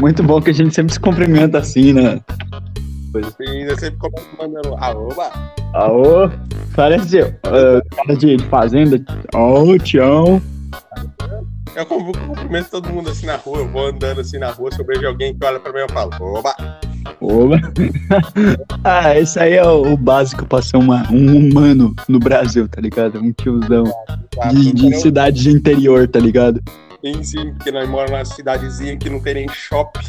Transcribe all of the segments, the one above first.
Muito bom que a gente sempre se cumprimenta assim, né? Sim, eu sempre começo mandando arroba. Aô, parece uh, cara de fazenda. Ô, Tião. Eu cumprimento todo mundo assim na rua, eu vou andando assim na rua, se eu vejo alguém que olha pra mim, eu falo, oba! Oba! ah, esse aí é o, básico pra ser uma, um humano no Brasil, tá ligado? Um tiozão de, de cidade de interior, tá ligado? Sim, sim, porque nós moramos numa cidadezinha que não tem nem shopping.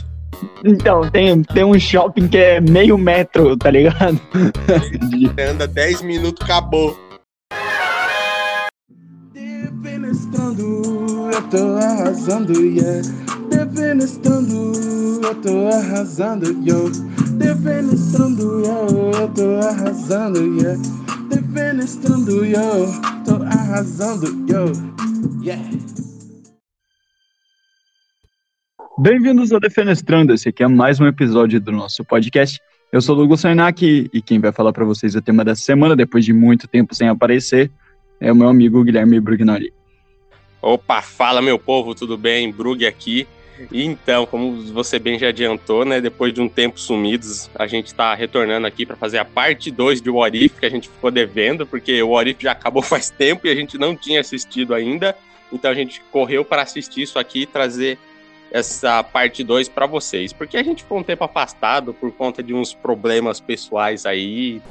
Então, tem, tem um shopping que é meio metro, tá ligado? Anda 10 minutos, acabou. Defenestrando, eu tô arrasando, yeah. Defenestrando, eu tô arrasando, yo. Defenestrando, yo, eu tô arrasando, yeah. Defenestrando, yo, tô arrasando, yo. Yeah. Bem-vindos ao Defenestrando, esse aqui é mais um episódio do nosso podcast. Eu sou o Douglas Sarnak e quem vai falar para vocês o tema da semana, depois de muito tempo sem aparecer, é o meu amigo Guilherme Brugnoli. Opa, fala meu povo, tudo bem? Brug aqui. E então, como você bem já adiantou, né, depois de um tempo sumidos, a gente está retornando aqui para fazer a parte 2 de What que a gente ficou devendo, porque o What já acabou faz tempo e a gente não tinha assistido ainda. Então a gente correu para assistir isso aqui e trazer essa parte 2 para vocês, porque a gente ficou um tempo afastado por conta de uns problemas pessoais aí.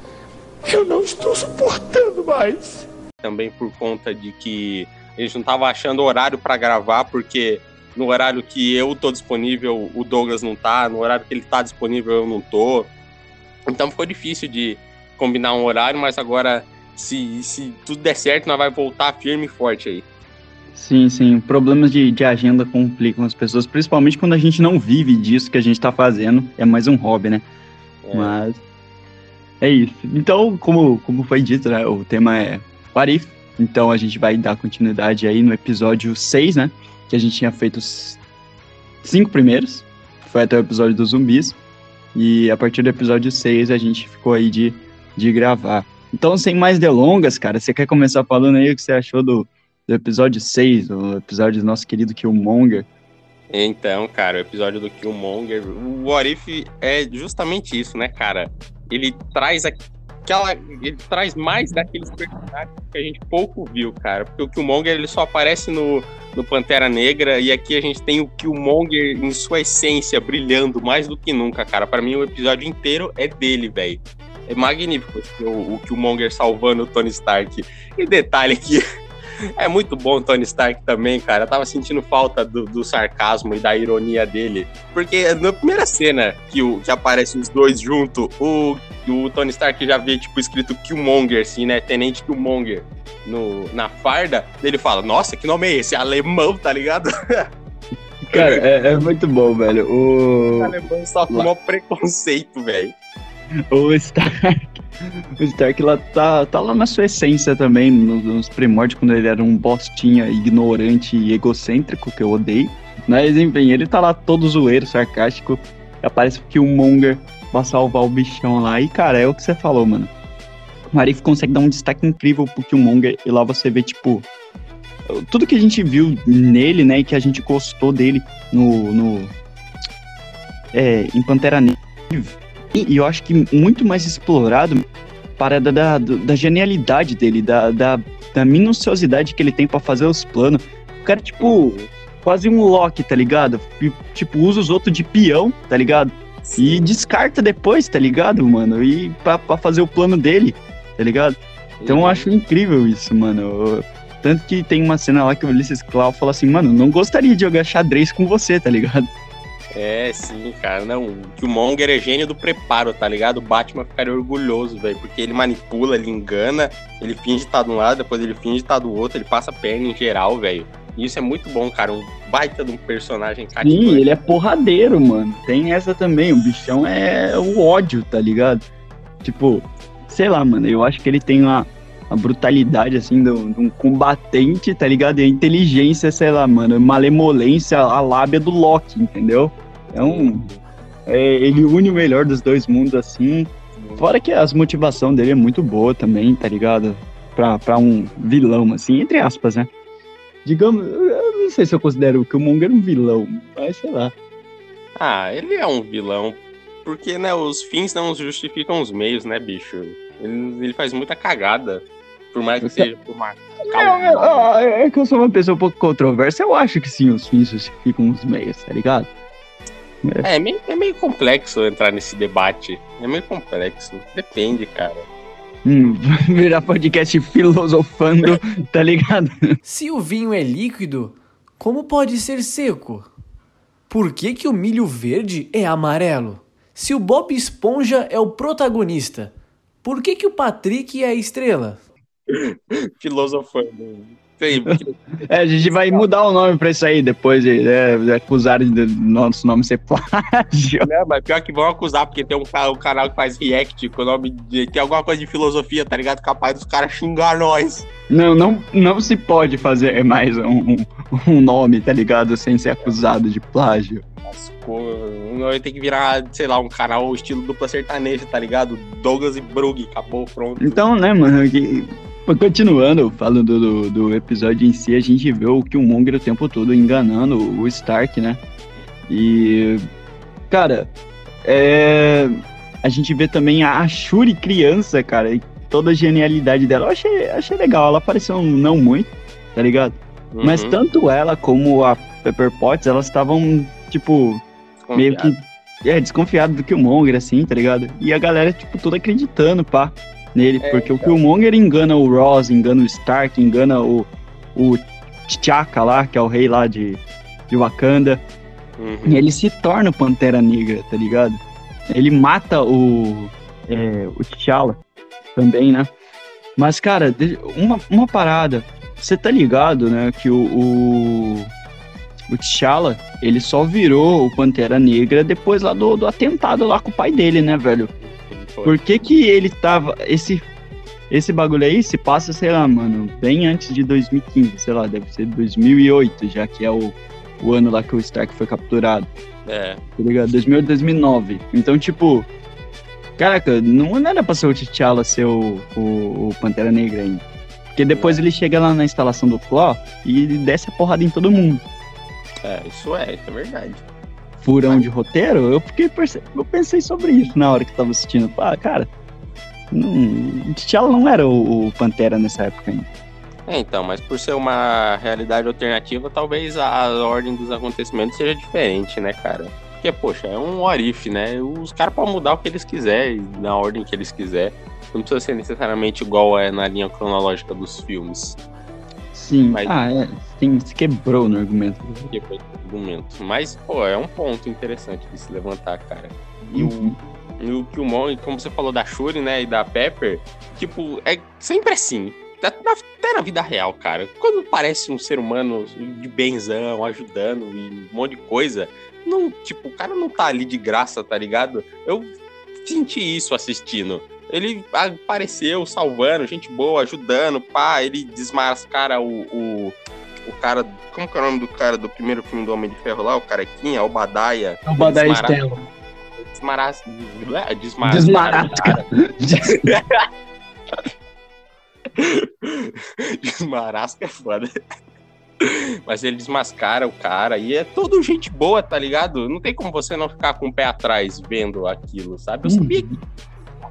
Eu não estou suportando mais. Também por conta de que a gente não estava achando horário para gravar, porque no horário que eu tô disponível, o Douglas não tá, no horário que ele tá disponível, eu não tô. Então ficou difícil de combinar um horário, mas agora, se, se tudo der certo, nós vai voltar firme e forte aí. Sim, sim. Problemas de, de agenda complicam as pessoas, principalmente quando a gente não vive disso que a gente tá fazendo. É mais um hobby, né? É. Mas. É isso. Então, como, como foi dito, né? O tema é Parif. Então a gente vai dar continuidade aí no episódio 6, né? Que a gente tinha feito os cinco primeiros. Foi até o episódio dos zumbis. E a partir do episódio 6 a gente ficou aí de, de gravar. Então, sem mais delongas, cara, você quer começar falando aí o que você achou do, do episódio 6, o episódio do nosso querido Killmonger. Então, cara, o episódio do Killmonger, o What If é justamente isso, né, cara? Ele traz aquela. Ele traz mais daqueles personagens que a gente pouco viu, cara. Porque o Killmonger ele só aparece no, no Pantera Negra e aqui a gente tem o Killmonger em sua essência brilhando mais do que nunca, cara. Para mim, o episódio inteiro é dele, velho. É magnífico o, o Killmonger salvando o Tony Stark. E detalhe que é muito bom o Tony Stark também, cara. Eu tava sentindo falta do, do, sarcasmo e da ironia dele. Porque na primeira cena que, o, que aparecem os dois juntos, o, o Tony Stark já vê, tipo, escrito Killmonger, assim, né? Tenente Killmonger no, na farda. Ele fala, nossa, que nome é esse? Alemão, tá ligado? Cara, é, é muito bom, velho. O... o alemão só com o preconceito, velho. O Stark o Stark lá tá, tá lá na sua essência também, nos, primórdios, quando ele era um bostinha ignorante e egocêntrico, que eu odeio. Mas enfim, ele tá lá todo zoeiro, sarcástico. Aparece que o Monger vai salvar o bichão lá. E cara, é o que você falou, mano. O Arif consegue dar um destaque incrível pro Killmonger. E lá você vê, tipo, tudo que a gente viu nele, né, e que a gente gostou dele no, no é, em Pantera Negra e eu acho que muito mais explorado parada da, da genialidade dele, da, da, da minuciosidade que ele tem para fazer os planos. O cara, tipo, quase um Loki, tá ligado? E, tipo, usa os outros de peão, tá ligado? Sim. E descarta depois, tá ligado, mano? E pra, pra fazer o plano dele, tá ligado? Então eu acho incrível isso, mano. Tanto que tem uma cena lá que o Ulysses Clau fala assim, mano, não gostaria de jogar xadrez com você, tá ligado? É, sim, cara. Não, o Killmonger é gênio do preparo, tá ligado? O Batman ficaria orgulhoso, velho, porque ele manipula, ele engana, ele finge estar de um lado, depois ele finge estar do outro, ele passa perna em geral, velho. E isso é muito bom, cara. Um baita de um personagem cativante. Sim, ele é porradeiro, mano. Tem essa também. O bichão é o ódio, tá ligado? Tipo, sei lá, mano. Eu acho que ele tem uma, a brutalidade, assim, de um combatente, tá ligado? E a inteligência, sei lá, mano. Malemolência, a lábia do Loki, entendeu? É um. É, ele une o melhor dos dois mundos, assim. Fora que as motivação dele é muito boa também, tá ligado? Pra, pra um vilão, assim, entre aspas, né? Digamos, eu não sei se eu considero que o Monger um vilão, mas sei lá. Ah, ele é um vilão. Porque, né, os fins não justificam os meios, né, bicho? Ele, ele faz muita cagada. Por mais que seja por uma é, é, é, que eu sou uma pessoa um pouco controversa. Eu acho que sim, os fins justificam os meios, tá ligado? É, é meio, é meio complexo entrar nesse debate. É meio complexo. Depende, cara. Hum, virar podcast filosofando, tá ligado? Se o vinho é líquido, como pode ser seco? Por que, que o milho verde é amarelo? Se o Bob Esponja é o protagonista, por que, que o Patrick é a estrela? Filosofando. É, a gente vai mudar o nome pra isso aí depois de, né, de acusarem de nosso nome ser plágio. Não, mas pior que vão acusar, porque tem um, um canal que faz react com o nome de. Tem alguma coisa de filosofia, tá ligado? Capaz dos caras xingar nós. Não, não, não se pode fazer mais um, um, nome, tá ligado? Sem ser acusado de plágio. Vai ter que virar, sei lá, um canal estilo dupla sertaneja, tá ligado? Douglas e Brug, acabou, pronto. Então, né, mano, que Continuando, falando do, do episódio em si, a gente vê o Killmonger o tempo todo enganando o Stark, né? E, cara, é... a gente vê também a Shuri criança, cara, e toda a genialidade dela. Eu achei, achei legal, ela apareceu não muito, tá ligado? Uhum. Mas tanto ela como a Pepper Potts, elas estavam, tipo, meio que é, desconfiado do Killmonger, assim, tá ligado? E a galera, tipo, toda acreditando, pá nele, é, porque então. o Killmonger engana o Ross, engana o Stark, engana o, o T'Chaka lá, que é o rei lá de, de Wakanda. Uhum. E ele se torna o Pantera Negra, tá ligado? Ele mata o, é, o T'Challa também, né? Mas, cara, uma, uma parada. Você tá ligado, né, que o, o, o T'Challa, ele só virou o Pantera Negra depois lá do, do atentado lá com o pai dele, né, velho? Por que que ele tava... Esse, esse bagulho aí se passa, sei lá, mano, bem antes de 2015, sei lá, deve ser 2008, já que é o, o ano lá que o Stark foi capturado. É. Tá ligado? 2008, 2009. Então, tipo... Caraca, não era pra ser o T'Challa ser o, o, o Pantera Negra ainda. Porque depois ele chega lá na instalação do Claw e desce a porrada em todo mundo. É, isso é, isso é verdade furão de roteiro, eu fiquei eu pensei sobre isso na hora que eu tava assistindo. Ah, cara, não, T'Challa não era o, o, Pantera nessa época ainda. É, então, mas por ser uma realidade alternativa, talvez a ordem dos acontecimentos seja diferente, né, cara? Porque, poxa, é um orif, né? Os caras podem mudar o que eles quiserem, na ordem que eles quiserem. Não precisa ser necessariamente igual é na linha cronológica dos filmes. Sim, mas... ah, é, sim, se quebrou no argumento. Quebrou no argumento. Mas, pô, é um ponto interessante de se levantar, cara. E uhum. o, o Killmonger, como você falou da Shuri, né, e da Pepper, tipo, é sempre assim. Até na vida real, cara. Quando parece um ser humano de benzão, ajudando e um monte de coisa, não, tipo, o cara não tá ali de graça, tá ligado? Eu senti isso assistindo. Ele apareceu salvando, gente boa, ajudando, pá, ele desmascara o, o, o cara. Como que é o nome do cara do primeiro filme do Homem de Ferro lá? O carequinha, o Badaia. É o Badaia Stella. Desmaras... Desmarasca. Desmarasca é foda. Mas ele desmascara o cara e é todo gente boa, tá ligado? Não tem como você não ficar com o pé atrás vendo aquilo, sabe? Eu sabia que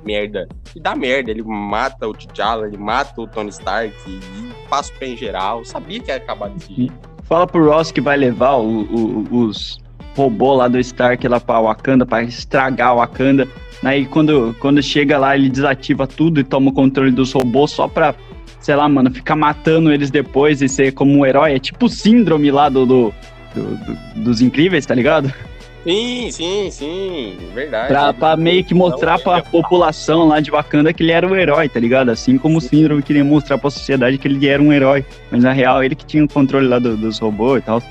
merda. E dá merda. Ele mata o T'Challa, ele mata o Tony Stark e, passa o pé em geral. Eu sabia que ia acabar desse jeito. Fala pro Ross que vai levar o, o, os robôs lá do Stark lá pra Wakanda, pra estragar o Wakanda. Aí quando, quando chega lá, ele desativa tudo e toma o controle dos robôs só pra, sei lá, mano, ficar matando eles depois e ser como um herói. É tipo síndrome lá do, do, do, do dos incríveis, tá ligado? Sim, sim, sim, verdade. Pra, pra meio que mostrar pra população lá de Wakanda que ele era um herói, tá ligado? Assim como sim. o Síndrome queria mostrar pra sociedade que ele era um herói. Mas na real, ele que tinha o controle lá do, dos robôs e tal.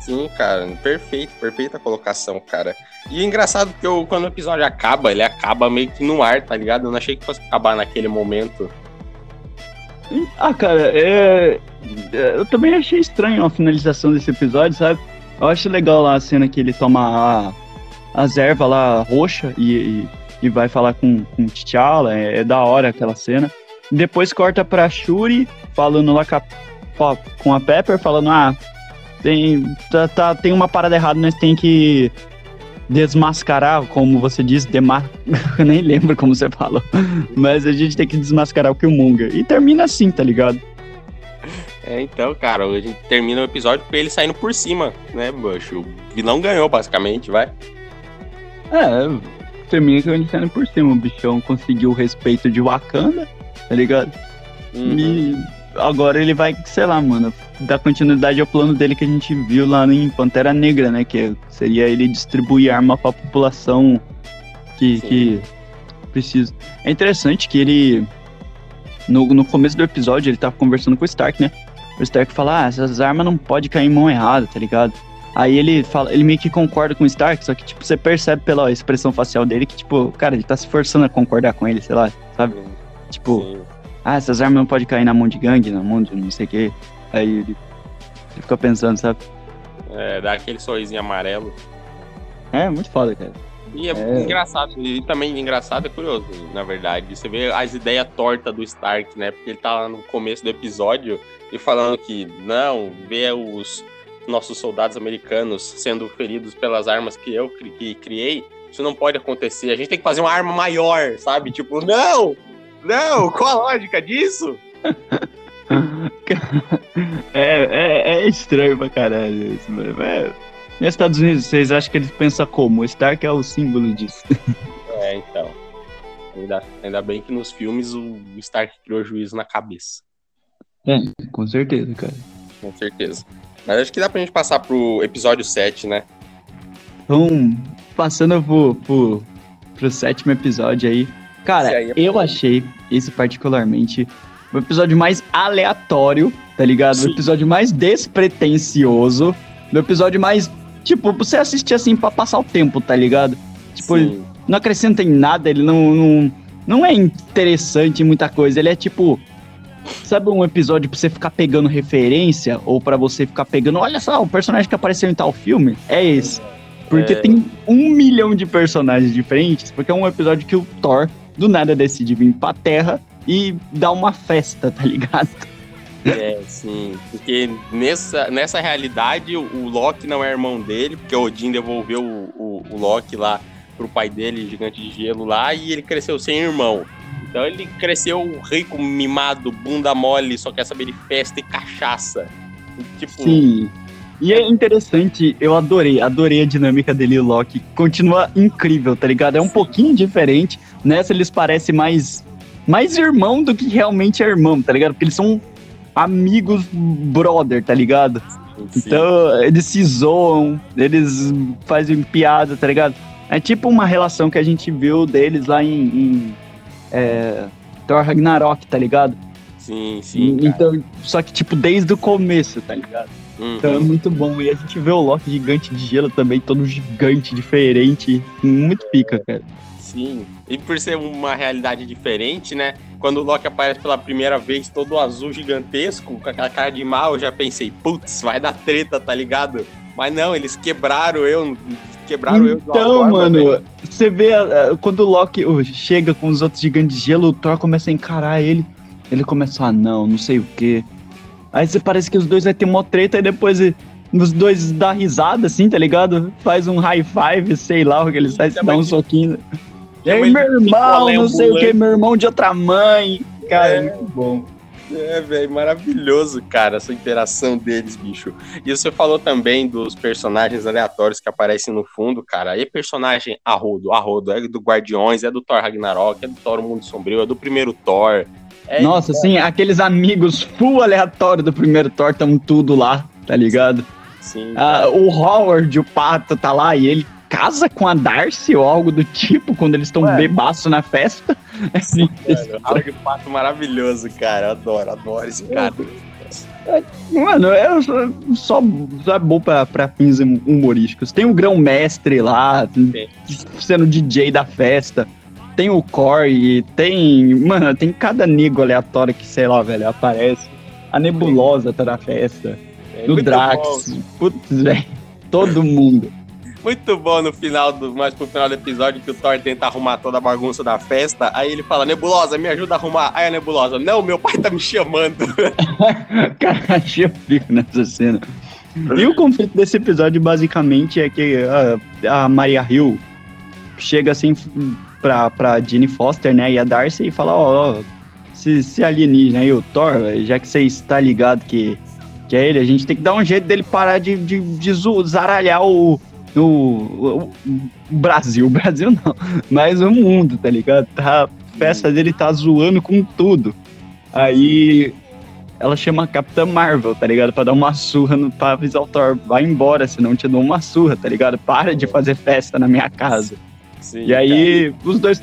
Sim, cara, perfeito, perfeita colocação, cara. E é engraçado que eu, quando o episódio acaba, ele acaba meio que no ar, tá ligado? Eu não achei que fosse acabar naquele momento. Ah, cara, é... é eu também achei estranho a finalização desse episódio, sabe? Eu acho legal lá a cena que ele toma a, as ervas lá roxa e, e, e, vai falar com, o T'Challa. É, é, da hora aquela cena. Depois corta pra Shuri falando lá com a, com a Pepper, falando: Ah, tem, tá, tá, tem uma parada errada, nós tem que desmascarar, como você disse, demar... Nem lembro como você falou. Mas a gente tem que desmascarar o Killmonger. E termina assim, tá ligado? É, então, cara, a gente termina o episódio com ele saindo por cima, né, Bush? O vilão ganhou, basicamente, vai. É, termina com ele saindo por cima. O bichão conseguiu o respeito de Wakanda, tá ligado? Uhum. E agora ele vai, sei lá, mano, dar continuidade ao plano dele que a gente viu lá em Pantera Negra, né? Que seria ele distribuir arma pra população que, Sim. que precisa. É interessante que ele. No, no começo do episódio, ele tava conversando com o Stark, né? O Stark fala, ah, essas armas não pode cair em mão errada, tá ligado? Aí ele fala, ele meio que concorda com o Stark, só que, tipo, você percebe pela expressão facial dele que, tipo, cara, ele tá se forçando a concordar com ele, sei lá, sabe? Tipo, Sim. ah, essas armas não podem cair na mão de gangue, na mão de não sei o quê. Aí ele, ele fica pensando, sabe? É, dá aquele sorrisinho amarelo. É, muito foda, cara. E é, É. engraçado, e também engraçado é curioso, na verdade. Você vê as ideias tortas do Stark, né? Porque ele tá lá no começo do episódio e falando que não, vê os nossos soldados americanos sendo feridos pelas armas que eu cri- que criei. Isso não pode acontecer. A gente tem que fazer uma arma maior, sabe? Tipo, não! Não! Qual a lógica disso? É, é, é estranho pra caralho isso, mano. É... Nos Estados Unidos, vocês acham que eles pensam como? O Stark é o símbolo disso. É, então. Ainda, ainda bem que nos filmes o Stark criou juízo na cabeça. É, com certeza, cara. Com certeza. Mas acho que dá pra gente passar pro episódio 7, né? Então, passando pro, pro, pro sétimo episódio aí. Cara, aí é eu bom. achei esse particularmente o episódio mais aleatório, tá ligado? Sim. O episódio mais despretensioso. O episódio mais. Tipo, você assistir assim pra passar o tempo, tá ligado? Tipo, ele Sim. não acrescenta em nada, ele não, não, não é interessante em muita coisa. Ele é tipo. Sabe um episódio pra você ficar pegando referência? Ou pra você ficar pegando. Olha só, o personagem que apareceu em tal filme? É esse. Porque É. tem um milhão de personagens diferentes. Porque é um episódio que o Thor do nada decide vir pra Terra e dar uma festa, tá ligado? É, sim. Porque nessa, nessa realidade, o, o Loki não é irmão dele, porque o Odin devolveu o, o, o Loki lá pro pai dele, gigante de gelo lá, e ele cresceu sem irmão. Então ele cresceu rico, mimado, bunda mole, só quer saber de festa e cachaça. E, Tipo, Sim. E é interessante, eu adorei, adorei a dinâmica dele e o Loki. Continua incrível, tá ligado? É um pouquinho diferente. Nessa eles parecem mais, mais irmão do que realmente é irmão, tá ligado? Porque eles são amigos brother, tá ligado? sim. Então eles se zoam, eles fazem piada, tá ligado? É tipo uma relação que a gente viu deles lá em, em é, Thor Ragnarok, tá ligado? sim, sim. então, só que tipo desde o começo, tá ligado? Uhum. Então é muito bom. E a gente vê o Loki gigante de gelo também, todo gigante, diferente. Muito pica, cara. Sim. E por ser uma realidade diferente, né? Quando o Loki aparece pela primeira vez, todo azul gigantesco, com aquela cara de mal, eu já pensei, putz, vai dar treta, tá ligado? Mas não, eles quebraram eu. Quebraram eu de uma Então, mano, você vê ah, quando o Loki oh, chega com os outros gigantes de gelo, o Thor começa a encarar ele. Ele começa a, ah, não, não sei o quê. Aí você parece que os dois vai ter uma treta e depois eh, os dois dá risada, assim, tá ligado? Faz um high five, sei lá o que eles fazem, dá um soquinho. De meu irmão, picolé não sei o que, meu irmão de outra mãe. Cara, É. é muito bom. É, velho, maravilhoso, cara, essa interação deles, bicho. E você falou também dos personagens aleatórios que aparecem no fundo, cara. E personagem arrodo, arrodo, é do Guardiões, é do Thor Ragnarok, é do Thor Mundo Sombrio, é do primeiro Thor. É Nossa, sim, aqueles amigos full aleatório do primeiro Thor estão tudo lá, tá ligado? sim, Ah, o Howard, o Pato, tá lá e ele casa com a Darcy ou algo do tipo quando eles estão bebaço na festa. É Sim, Mano, Howard Pato maravilhoso, cara. Eu adoro, adoro esse cara. Mano, é só, só, só é bom pra, pra fins hum- humorísticos. Tem o grão-mestre lá, sendo DJ da festa. Tem o Corey, tem. Mano, tem cada nego aleatório que, sei lá, velho, aparece. A nebulosa tá na festa. É No Drax. bom. Putz, velho. Todo mundo. Muito bom no final do. Mais pro final do episódio que o Thor tenta arrumar toda a bagunça da festa. Aí ele fala, Nebulosa, me ajuda a arrumar. Aí a Nebulosa, não, meu pai tá me chamando. Cara, achei o pico nessa cena. E o conflito desse episódio, basicamente, é que a, a Maria Hill chega assim pra, pra Jenny Foster, né, e a Darcy e fala, ó, ó, se, se alienígena aí, o Thor, já que você está ligado que, que é ele, a gente tem que dar um jeito dele parar de, de, de zaralhar o, o, o, Brasil, o Brasil não, mas o mundo, tá ligado? Tá, a festa dele tá zoando com tudo. Aí ela chama a Capitã Marvel, tá ligado? Pra dar uma surra no, pra avisar o Thor, vai embora, senão te dou uma surra, tá ligado? Para de fazer festa na minha casa. Sim, e aí cara. os dois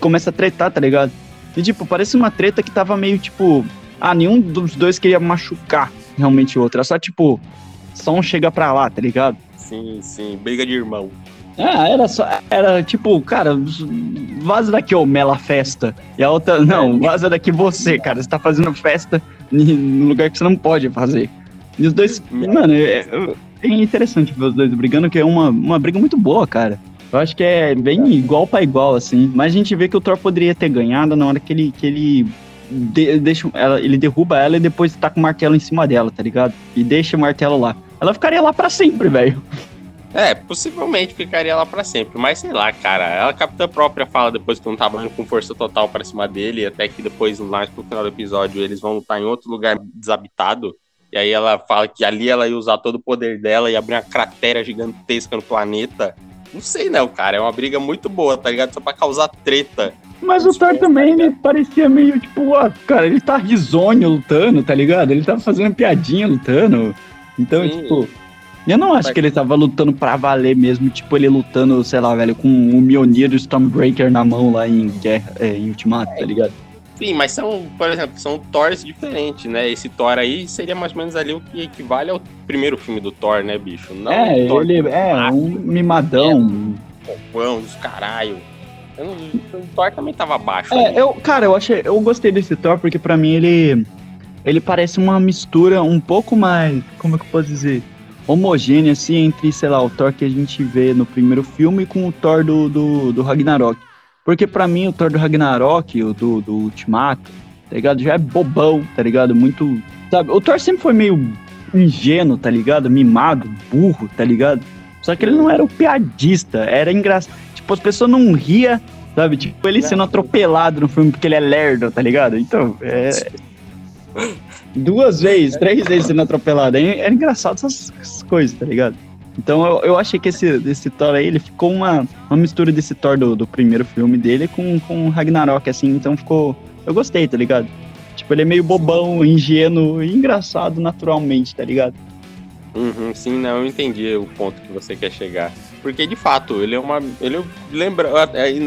começam a tretar, tá ligado? E tipo, parece uma treta que tava meio tipo. Ah, nenhum dos dois queria machucar realmente o outro. É só tipo, só um chega pra lá, tá ligado? Sim, sim, briga de irmão. Ah, era só. Era tipo, cara, vaza daqui, ô Mela Festa. E a outra, não, vaza daqui você, cara. Você tá fazendo festa no lugar que você não pode fazer. E os dois. Mano, é, é interessante ver os dois brigando, que é uma, uma briga muito boa, cara. Eu acho que é bem igual para igual, assim. Mas a gente vê que o Thor poderia ter ganhado na hora que ele, que ele de, deixa ela, ele derruba ela e depois tá com o martelo em cima dela, tá ligado? E deixa o martelo lá. Ela ficaria lá para sempre, velho. É, possivelmente ficaria lá para sempre, mas sei lá, cara. Ela, a capitã própria fala depois que não tá indo com força total para cima dele, até que depois, mais pro final do episódio, eles vão lutar em outro lugar desabitado. E aí ela fala que ali ela ia usar todo o poder dela e abrir uma cratera gigantesca no planeta. Não sei não, cara. É uma briga muito boa, tá ligado? Só pra causar treta. Mas o Thor também, ele parecia meio tipo, ah, cara, ele tá risonho lutando, tá ligado? Ele tava fazendo piadinha lutando. Então, Sim. tipo, eu não acho que ele tava lutando pra valer mesmo, tipo, ele lutando, sei lá, velho, com o Mjolnir Stormbreaker na mão lá em Guerra, é, em Ultimato, tá ligado? Sim, mas são, por exemplo, são Thors diferentes, né? Esse Thor aí seria mais ou menos ali o que equivale ao primeiro filme do Thor, né, bicho? Não é, ele é um mimadão. Popão, dos caralho. Não, o Thor também tava baixo. É, ali. eu, cara, eu achei, eu gostei desse Thor porque para mim ele ele parece uma mistura um pouco mais, como é que eu posso dizer? homogênea, assim, entre, sei lá, o Thor que a gente vê no primeiro filme com o Thor do, do, do Ragnarok. Porque para mim o Thor do Ragnarok, o do, do Ultimato, tá ligado? Já é bobão, tá ligado? Muito. Sabe? O Thor sempre foi meio ingênuo, tá ligado? Mimado, burro, tá ligado? Só que ele não era o piadista, era engraçado. Tipo, as pessoas não ria, sabe? Tipo, ele sendo atropelado no filme porque ele é lerdo, tá ligado? Então, é. Duas vezes, três vezes sendo atropelado. É, é engraçado essas coisas, tá ligado? Então eu, eu achei que esse, esse Thor aí, ele ficou uma, uma mistura desse Thor do, do primeiro filme dele com, com Ragnarok, assim, então ficou. Eu gostei, tá ligado? Tipo, ele é meio bobão, ingênuo e engraçado naturalmente, tá ligado? Uhum, sim, não, eu entendi o ponto que você quer chegar. Porque de fato, ele é uma. Ele lembra.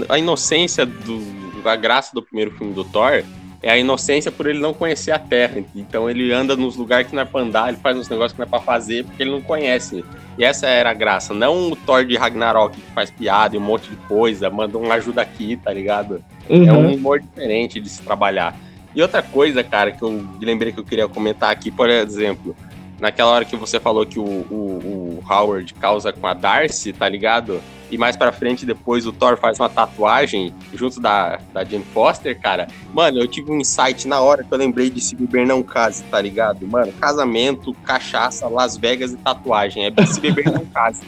A, inocência do, a graça do primeiro filme do Thor é a inocência por ele não conhecer a Terra. Então ele anda nos lugares que não é pra andar, ele faz uns negócios que não é pra fazer porque ele não conhece. E essa era a graça. Não o Thor de Ragnarok que faz piada e um monte de coisa, manda um ajuda aqui, tá ligado? Uhum. É um humor diferente de se trabalhar. E outra coisa, cara, que eu lembrei que eu queria comentar aqui, por exemplo, naquela hora que você falou que o, o, o Howard causa com a Darcy, tá ligado? e mais pra frente, depois o Thor faz uma tatuagem junto da, da Jane Foster, cara. Mano, eu tive um insight na hora que eu lembrei de Se Beber Não Case, tá ligado? Mano, casamento, cachaça, Las Vegas e tatuagem. É Se Beber Não Case.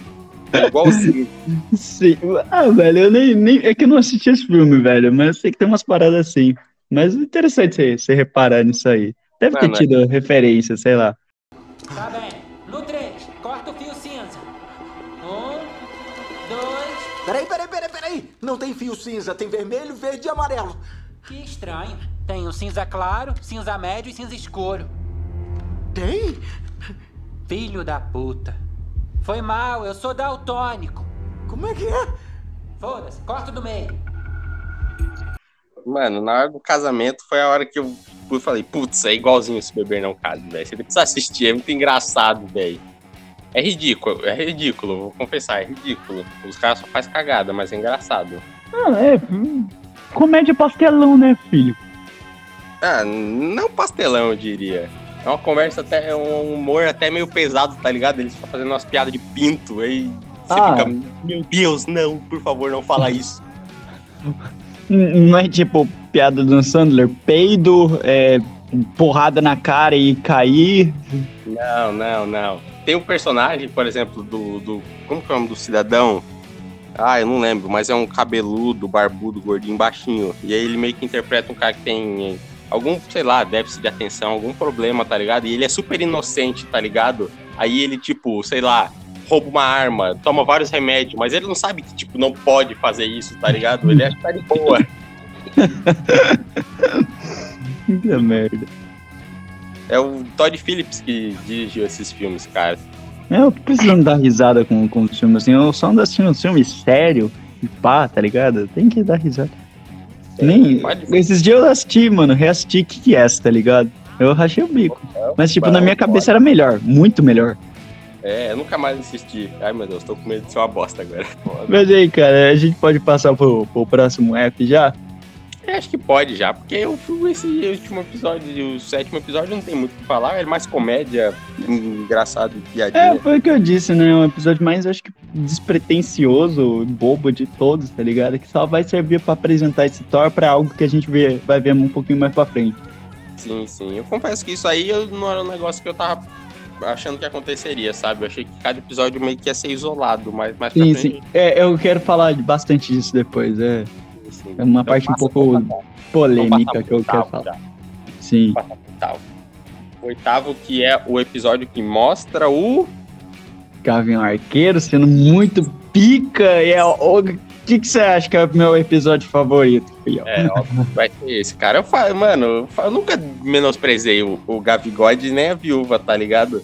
É igualzinho. Sim. Ah, velho, eu nem, nem. É que eu não assisti esse filme, velho, mas eu sei que tem umas paradas assim. Mas é interessante você, você reparar nisso aí. Deve Mano, ter tido referência, sei lá. Tá bem. No 3, corta o fio cinza. Peraí, peraí, peraí, peraí. Não tem fio cinza, tem vermelho, verde e amarelo. Que estranho. Tem o cinza claro, cinza médio e cinza escuro. Tem? Filho da puta. Foi mal, eu sou daltônico. Como é que é? Foda-se, corta do meio. Mano, na hora do casamento foi a hora que eu falei, putz, é igualzinho esse beber não caso, velho. Você precisa assistir, é muito engraçado, velho. É ridículo, é ridículo, vou confessar, é ridículo. Os caras só fazem cagada, mas é engraçado. Ah, é. Hum, comédia pastelão, né, filho? Ah, não pastelão, eu diria. É uma conversa até, é um humor até meio pesado, tá ligado? Eles estão fazendo umas piadas de pinto, aí você ah. fica, meu Deus, não, por favor, não fala isso. Não é tipo piada do Sandler, peido, é, porrada na cara e cair. Não, não, não tem o personagem, por exemplo, do, do. Como que é o nome do cidadão? Ah, eu não lembro, mas é um cabeludo, barbudo, gordinho, baixinho. E aí ele meio que interpreta um cara que tem algum, sei lá, déficit de atenção, algum problema, tá ligado? E ele é super inocente, tá ligado? Aí ele, tipo, sei lá, rouba uma arma, toma vários remédios, mas ele não sabe que, tipo, não pode fazer isso, tá ligado? Ele acha que tá de boa. Que merda. É o Todd Phillips que dirigiu esses filmes, cara. É, eu tô precisando dar risada com, com os filmes assim. Eu só ando assistindo um filme sério e pá, tá ligado? Tem que dar risada. Nem. pode ser. Esses dias eu assisti, mano, reassisti que é essa, tá ligado? Eu rachei o bico. Mas, tipo, na minha cabeça era melhor, muito melhor. É, eu nunca mais assisti. Ai, meu Deus, tô com medo de ser uma bosta agora. Mas aí, cara, a gente pode passar pro, pro próximo app já? Eu acho que pode já, porque o filme, esse último episódio, o sétimo episódio, não tem muito o que falar. É mais comédia, engraçado, É, piadinha. foi o que eu disse, né? Um episódio mais, acho que, despretensioso, bobo de todos, tá ligado? Que só vai servir pra apresentar esse Thor pra algo que a gente vê, vai ver um pouquinho mais pra frente. Sim, sim. Eu confesso que isso aí eu- não era um negócio que eu tava achando que aconteceria, sabe? Eu achei que cada episódio meio que ia ser isolado, mas mais pra Sim, frente. sim. É, eu quero falar de bastante disso depois. É, sim. é uma Então parte um pouco polêmica que eu quero falar. já. Sim. Oitavo. Oitavo que é o episódio que mostra o. Gavião Arqueiro sendo muito pica. E é, o que, que você acha que é o meu episódio favorito, filho? É, óbvio, vai ser esse. Cara, eu falo, mano, eu, falo- eu nunca menosprezei o, o Gavigode nem a viúva, tá ligado?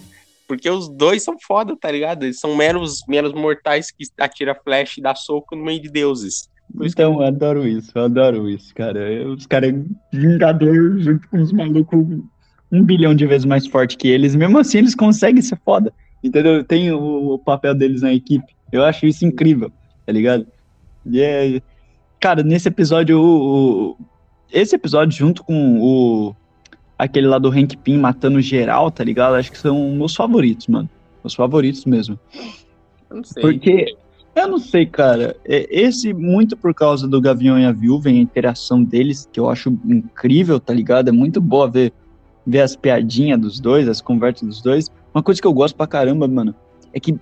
Porque os dois são foda, tá ligado? Eles são meros, meros mortais que atira flash e dá soco no meio de deuses. Por isso que- Então, eu adoro isso, eu adoro isso, cara. Eu- Os caras Vingador junto com os malucos um bilhão de vezes mais forte que eles, mesmo assim eles conseguem ser foda. Entendeu? Tem o, o papel deles na equipe. Eu acho isso incrível, tá ligado? É- Cara, nesse episódio, o, o- esse episódio junto com o aquele lá do Hank Pym matando geral, tá ligado? Acho que são meus favoritos, mano. Meus favoritos mesmo. eu não sei. Porque, eu não sei, cara. é- Esse, muito por causa do Gavião e a Viúva e a interação deles, que eu acho incrível, tá ligado? É muito boa ver, ver as piadinhas dos dois, as conversas dos dois. Uma coisa que eu gosto pra caramba, mano, é que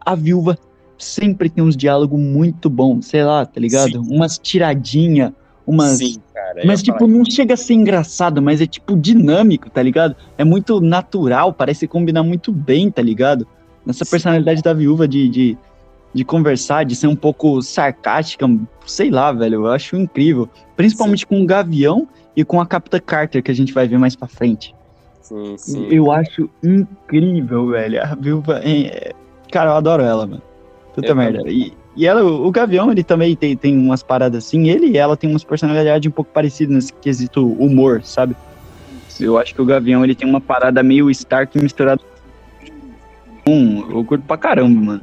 a Viúva sempre tem uns diálogos muito bons, sei lá, tá ligado? Umas tiradinhas, umas. Sim, cara. Mas, tipo, não chega a ser engraçado, mas é, tipo, dinâmico, tá ligado? É muito natural, parece combinar muito bem, tá ligado? Nessa personalidade da viúva de, de, de conversar, de ser um pouco sarcástica, sei lá, velho, eu acho incrível. Principalmente com o Gavião e com a Capitã Carter, que a gente vai ver mais pra frente. Sim, sim. Eu acho incrível, velho. A viúva. é- Cara, eu adoro ela, mano. Puta Eu merda. E, e ela, o Gavião, ele também tem, tem umas paradas assim. Ele e ela tem umas personalidades um pouco parecidas nesse quesito humor, sabe? Eu acho que o Gavião, ele tem uma parada meio Stark misturado com. Eu curto pra caramba, mano.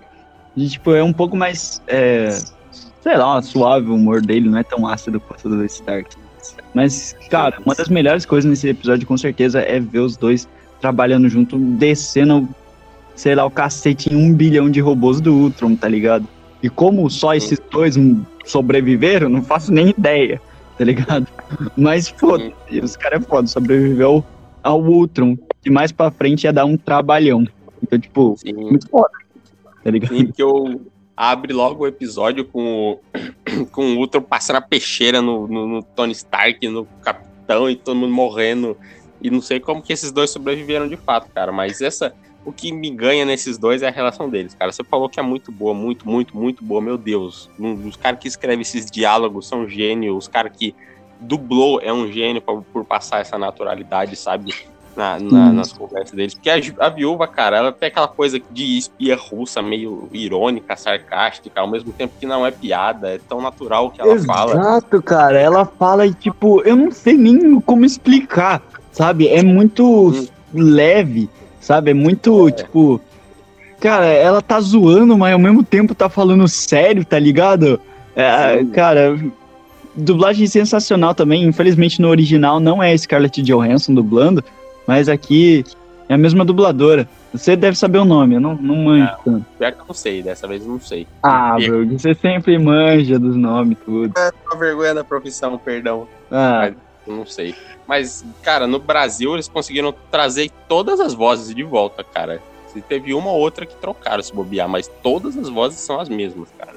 E, tipo, é um pouco mais. é, sei lá, suave o humor dele, não é tão ácido quanto o do Stark. Mas, cara, uma das melhores coisas nesse episódio, com certeza, é ver os dois trabalhando junto, descendo, sei lá, o cacete em um bilhão de robôs do Ultron, tá ligado? E como só esses dois hum, sobreviveram, não faço nem ideia, tá ligado? Mas foda, os caras é foda, sobreviveu ao Ultron, que mais pra frente ia dar um trabalhão. Então, tipo, Sim, muito foda, tá ligado? sim, que eu abre logo o episódio com o, com o Ultron passando a peixeira no, no, no Tony Stark, no Capitão e todo mundo morrendo. E não sei como que esses dois sobreviveram de fato, cara. Mas essa. O que me ganha nesses dois é a relação deles, cara. Você falou que é muito boa, muito, muito, muito boa. Meu Deus. Um- Os caras que escrevem esses diálogos são gênios. Os caras que dublou é um gênio por, por passar essa naturalidade, sabe? Na, na- Hum. nas conversas deles. Porque a, a viúva, cara, ela tem aquela coisa de espia russa, meio irônica, sarcástica, ao mesmo tempo que não é piada. É tão natural que ela fala. Exato, cara. Ela fala e, tipo, eu não sei nem como explicar, sabe? É muito Hum. leve, sabe? É muito, tipo. Cara, ela tá zoando, mas ao mesmo tempo tá falando sério, tá ligado? É, cara, dublagem sensacional também. Infelizmente no original não é Scarlett Johansson dublando, mas aqui é a mesma dubladora. Você deve saber o nome, eu não, não manjo tanto. Pior que eu não sei, dessa vez eu não sei. Ah, E- bro, você sempre manja dos nomes, tudo. Uma vergonha da profissão, perdão. Ah, Eu não sei. Mas, cara, no Brasil eles conseguiram trazer todas as vozes de volta, cara. Teve uma ou outra que trocaram se bobear, mas todas as vozes são as mesmas, cara.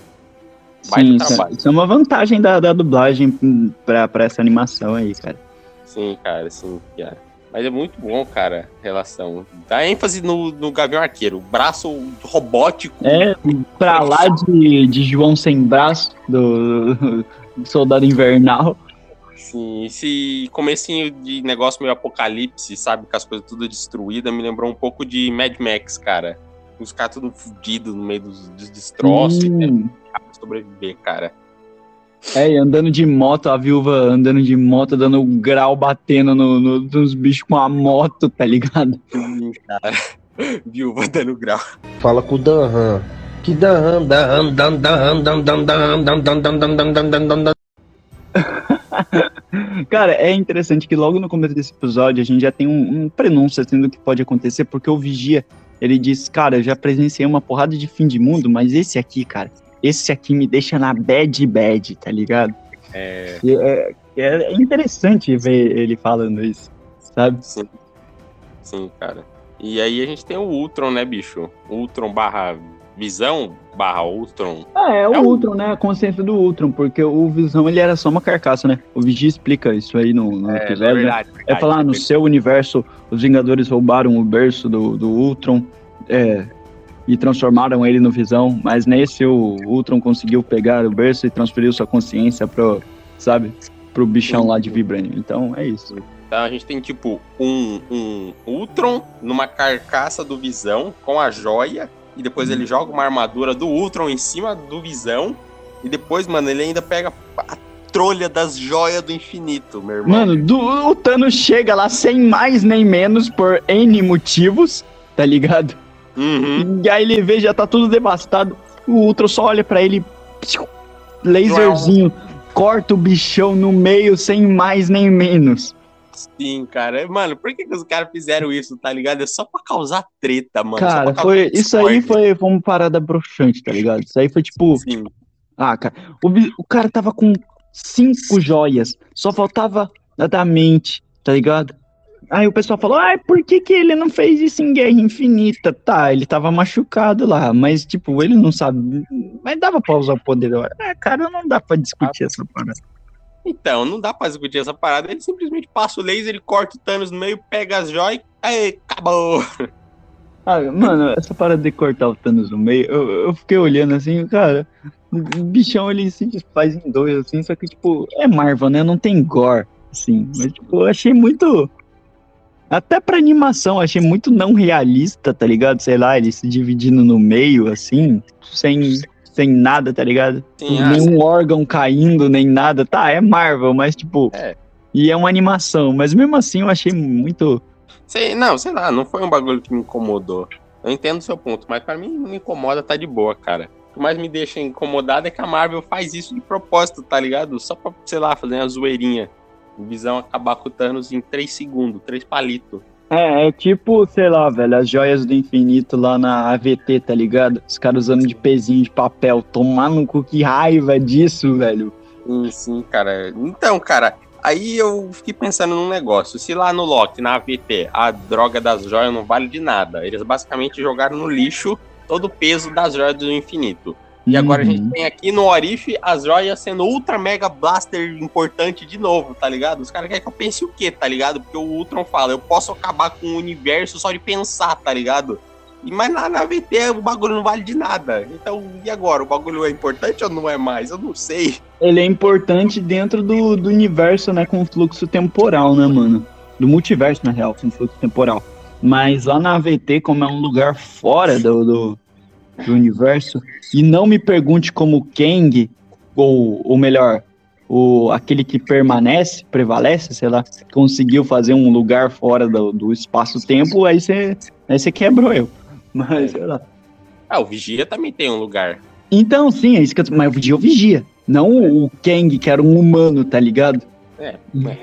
Baita Sim, isso, trabalho. isso é uma vantagem da, da dublagem pra, pra essa animação aí, cara. Sim, cara, sim, cara. Mas é muito bom, cara, relação. Dá ênfase no, no Gavião Arqueiro. Braço robótico. É, pra lá de, de João Sem Braço, do, do Soldado Invernal. Sim, esse comecinho de negócio meio apocalipse, sabe? Com as coisas tudo destruídas, me lembrou um pouco de Mad Max, cara. Os caras tudo fudidos no meio dos, dos destroços e Hum, tentar sobreviver, cara. é, e andando de moto, a viúva andando de moto, dando grau, batendo no, no- nos bichos com a moto, tá ligado? Sim, cara. Viúva dando grau. Fala com o Dan Que Dan, Dan, Dan, Dan, Dan, Dan, Dan, Dan, Dan, Dan, Dan, Dan, Dan, Dan, Dan. Cara, é interessante que logo no começo desse episódio a gente já tem um, um prenúncio assim do que pode acontecer, porque o Vigia, ele diz, cara, eu já presenciei uma porrada de fim de mundo, mas esse aqui, cara, esse aqui me deixa na bad bad, tá ligado? É, É, é interessante ver ele falando isso, sabe? sim. Sim, cara. E aí a gente tem o Ultron, né, bicho? Ultron barra Visão barra Ultron. Ah, é o É o- Ultron, né? A consciência do Ultron, porque o Visão ele era só uma carcaça, né? O Vigia explica isso aí no, no É, episódio. né? verdade, É verdade. falar, no seu universo, os Vingadores roubaram o berço do, do Ultron é, e transformaram ele no Visão, mas nesse o Ultron conseguiu pegar o berço e transferiu sua consciência pro, sabe, pro bichão lá de Vibranium. Então é isso. Então a gente tem tipo um, um Ultron numa carcaça do Visão com a joia. E depois ele joga uma armadura do Ultron em cima do Visão. E depois, mano, ele ainda pega a trolha das joias do infinito, meu irmão. Mano, do, o Thanos chega lá sem mais nem menos por N motivos, tá ligado? Uhum. E aí ele vê, já tá tudo devastado. O Ultron só olha pra ele, laserzinho, corta o bichão no meio sem mais nem menos. Sim, cara. Mano, por que, que os caras fizeram isso, tá ligado? É só pra causar treta, mano. Cara, foi, isso aí foi, foi uma parada broxante, tá ligado? Isso aí foi tipo, Sim. ah, cara, o, o cara tava com cinco joias, só faltava a da mente, tá ligado? Aí o pessoal falou, ai, por que que ele não fez isso em Guerra Infinita? Tá, ele tava machucado lá, mas tipo, ele não sabe, mas dava pra usar o poder. Ah, cara, não dá pra discutir essa parada. Então, não dá pra discutir essa parada. Ele simplesmente passa o laser, ele corta o Thanos no meio, pega as joias e. Aí, acabou. Ah, mano, essa parada de cortar o Thanos no meio, eu, eu fiquei olhando assim, cara, o bichão ele se desfaz em dois, assim, só que, tipo, é Marvel, né? Não tem gore, assim. Mas, tipo, eu achei muito. Até pra animação, achei muito não realista, tá ligado? Sei lá, ele se dividindo no meio, assim, sem, sem nada, tá ligado? Sim, ah, Nenhum órgão caindo, nem nada. Tá, é Marvel, mas, tipo. É. E é uma animação, mas mesmo assim eu achei muito. Sei, não, sei lá, não foi um bagulho que me incomodou. Eu entendo o seu ponto, mas pra mim não me incomoda, tá de boa, cara. O que mais me deixa incomodado é que a Marvel faz isso de propósito, tá ligado? Só pra, sei lá, fazer uma zoeirinha. Visão acabar com o Thanos em 3 segundos, 3 palitos. É, é tipo, sei lá, velho, as joias do infinito lá na AVT, tá ligado? Os caras usando de pezinho de papel. Tomar no cu, que raiva disso, velho. Sim, sim, cara. Então, cara, aí eu fiquei pensando num negócio. Se lá no Loki, na AVT, a droga das joias não vale de nada, eles basicamente jogaram no lixo todo o peso das joias do infinito. E agora a gente Uhum. tem aqui no Orif as joias sendo ultra mega blaster importante de novo, tá ligado? Os caras querem que eu pense o quê, tá ligado? Porque o Ultron fala, eu posso acabar com o universo só de pensar, tá ligado? E, mas na, na VT o bagulho não vale de nada. Então, e agora? O bagulho é importante ou não é mais? Eu não sei. Ele é importante dentro do, do universo, né, com fluxo temporal, né, mano? Do multiverso, na real, com fluxo temporal. Mas lá na AVT, como é um lugar fora do, do, do universo, e não me pergunte como o Kang, ou, ou melhor, o, aquele que permanece, prevalece, sei lá, conseguiu fazer um lugar fora do, do espaço-tempo, aí você aí você quebrou eu. Mas, sei lá. Ah, o Vigia também tem um lugar. Então, sim, é isso que eu... Mas o Vigia é o Vigia. Não o Kang, que era um humano, tá ligado? É,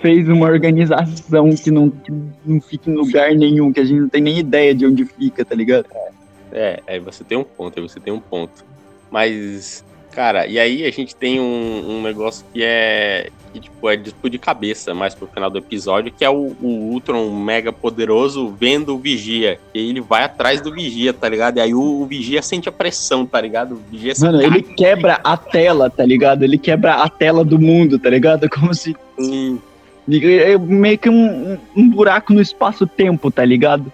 Fez uma organização que não, que não fica em lugar nenhum, que a gente não tem nem ideia de onde fica, tá ligado? É, aí você tem um ponto, aí você tem um ponto. Mas, cara, e aí a gente tem um, um negócio que é. que, tipo, é tipo de cabeça mais pro final do episódio, que é o, o Ultron mega poderoso vendo o Vigia. E ele vai atrás do Vigia, tá ligado? E aí o, o Vigia sente a pressão, tá ligado? O Vigia Mano, ele quebra a tela, tá ligado? Ele quebra a tela do mundo, tá ligado? Como se. Sim. É meio que um, um- um buraco no espaço-tempo, tá ligado?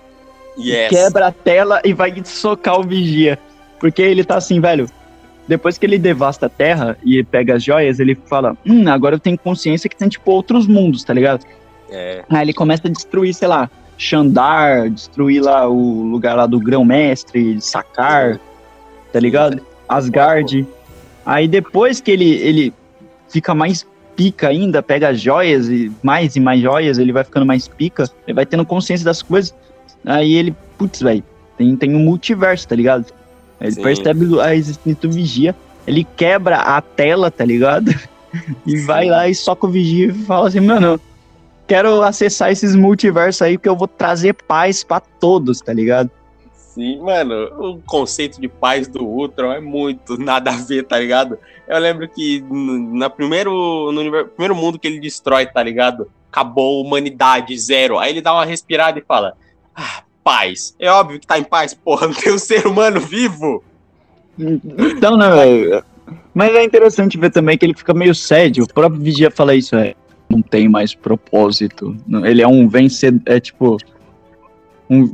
Yes. Quebra a tela e vai socar o vigia. Porque ele tá assim, velho. Depois que ele devasta a Terra e pega as joias, ele fala: Hum, agora eu tenho consciência que tem, tipo, outros mundos, tá ligado? É, Aí ele começa a destruir, sei lá, Xandar, destruir lá o lugar lá do grão-mestre, Sakar, tá ligado? Asgard. Aí depois que ele, ele fica mais pica ainda, pega as joias e mais e mais joias, ele vai ficando mais pica, ele vai tendo consciência das coisas. Aí ele, putz, velho, tem, tem um multiverso, tá ligado? Aí Ele Sim. percebe a existência do vigia, ele quebra a tela, tá ligado? E vai lá e soca o vigia e fala assim, mano, quero acessar esses multiversos aí porque eu vou trazer paz pra todos, tá ligado? sim, mano, o conceito de paz do Ultron é muito nada a ver, tá ligado? Eu lembro que no, na primeiro, no univer- primeiro mundo que ele destrói, tá ligado? Acabou a humanidade, zero. Aí ele dá uma respirada e fala: Ah, paz. É óbvio que tá em paz, porra, não tem um ser humano vivo. Então, né, velho? Mas é interessante ver também que ele fica meio sério. O próprio Vigia fala isso, é. Não tem mais propósito. Ele é um vencedor. É tipo. Um,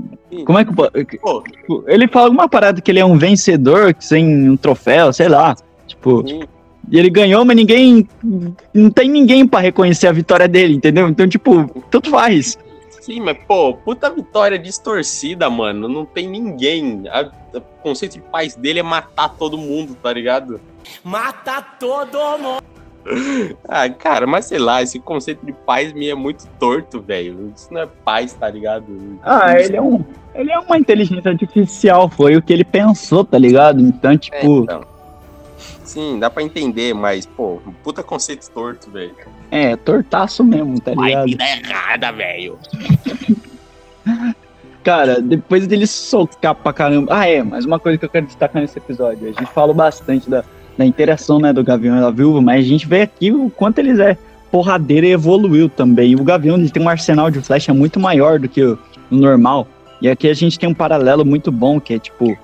como é que. eu po- Pô, Ele fala alguma parada que ele é um vencedor sem um troféu, sei lá. Tipo. sim, E ele ganhou, mas ninguém. Não tem ninguém pra reconhecer a vitória dele, entendeu? Então, tipo, tanto faz. Sim, mas pô, puta vitória distorcida, mano. Não tem ninguém. A- O conceito de paz dele é matar todo mundo, tá ligado? Mata todo mundo! Ah, cara, mas sei lá, esse conceito de paz me é muito torto, velho. Isso não é paz, tá ligado? Ah, ele é um. Ele é uma inteligência artificial, foi o que ele pensou, tá ligado? Então, É, tipo. então. Sim, dá pra entender, mas, pô, puta conceito torto, velho. É, tortaço mesmo, tá Vai ligado? vida errada, velho. Cara, depois dele socar pra caramba. Ah, é, mas uma coisa que eu quero destacar nesse episódio. A gente fala bastante da, da interação, né, do Gavião e da Viúva, mas a gente vê aqui o quanto eles é porradeiro e evoluiu também. E o Gavião ele tem um arsenal de flecha muito maior do que o, o normal. E aqui a gente tem um paralelo muito bom, que é tipo,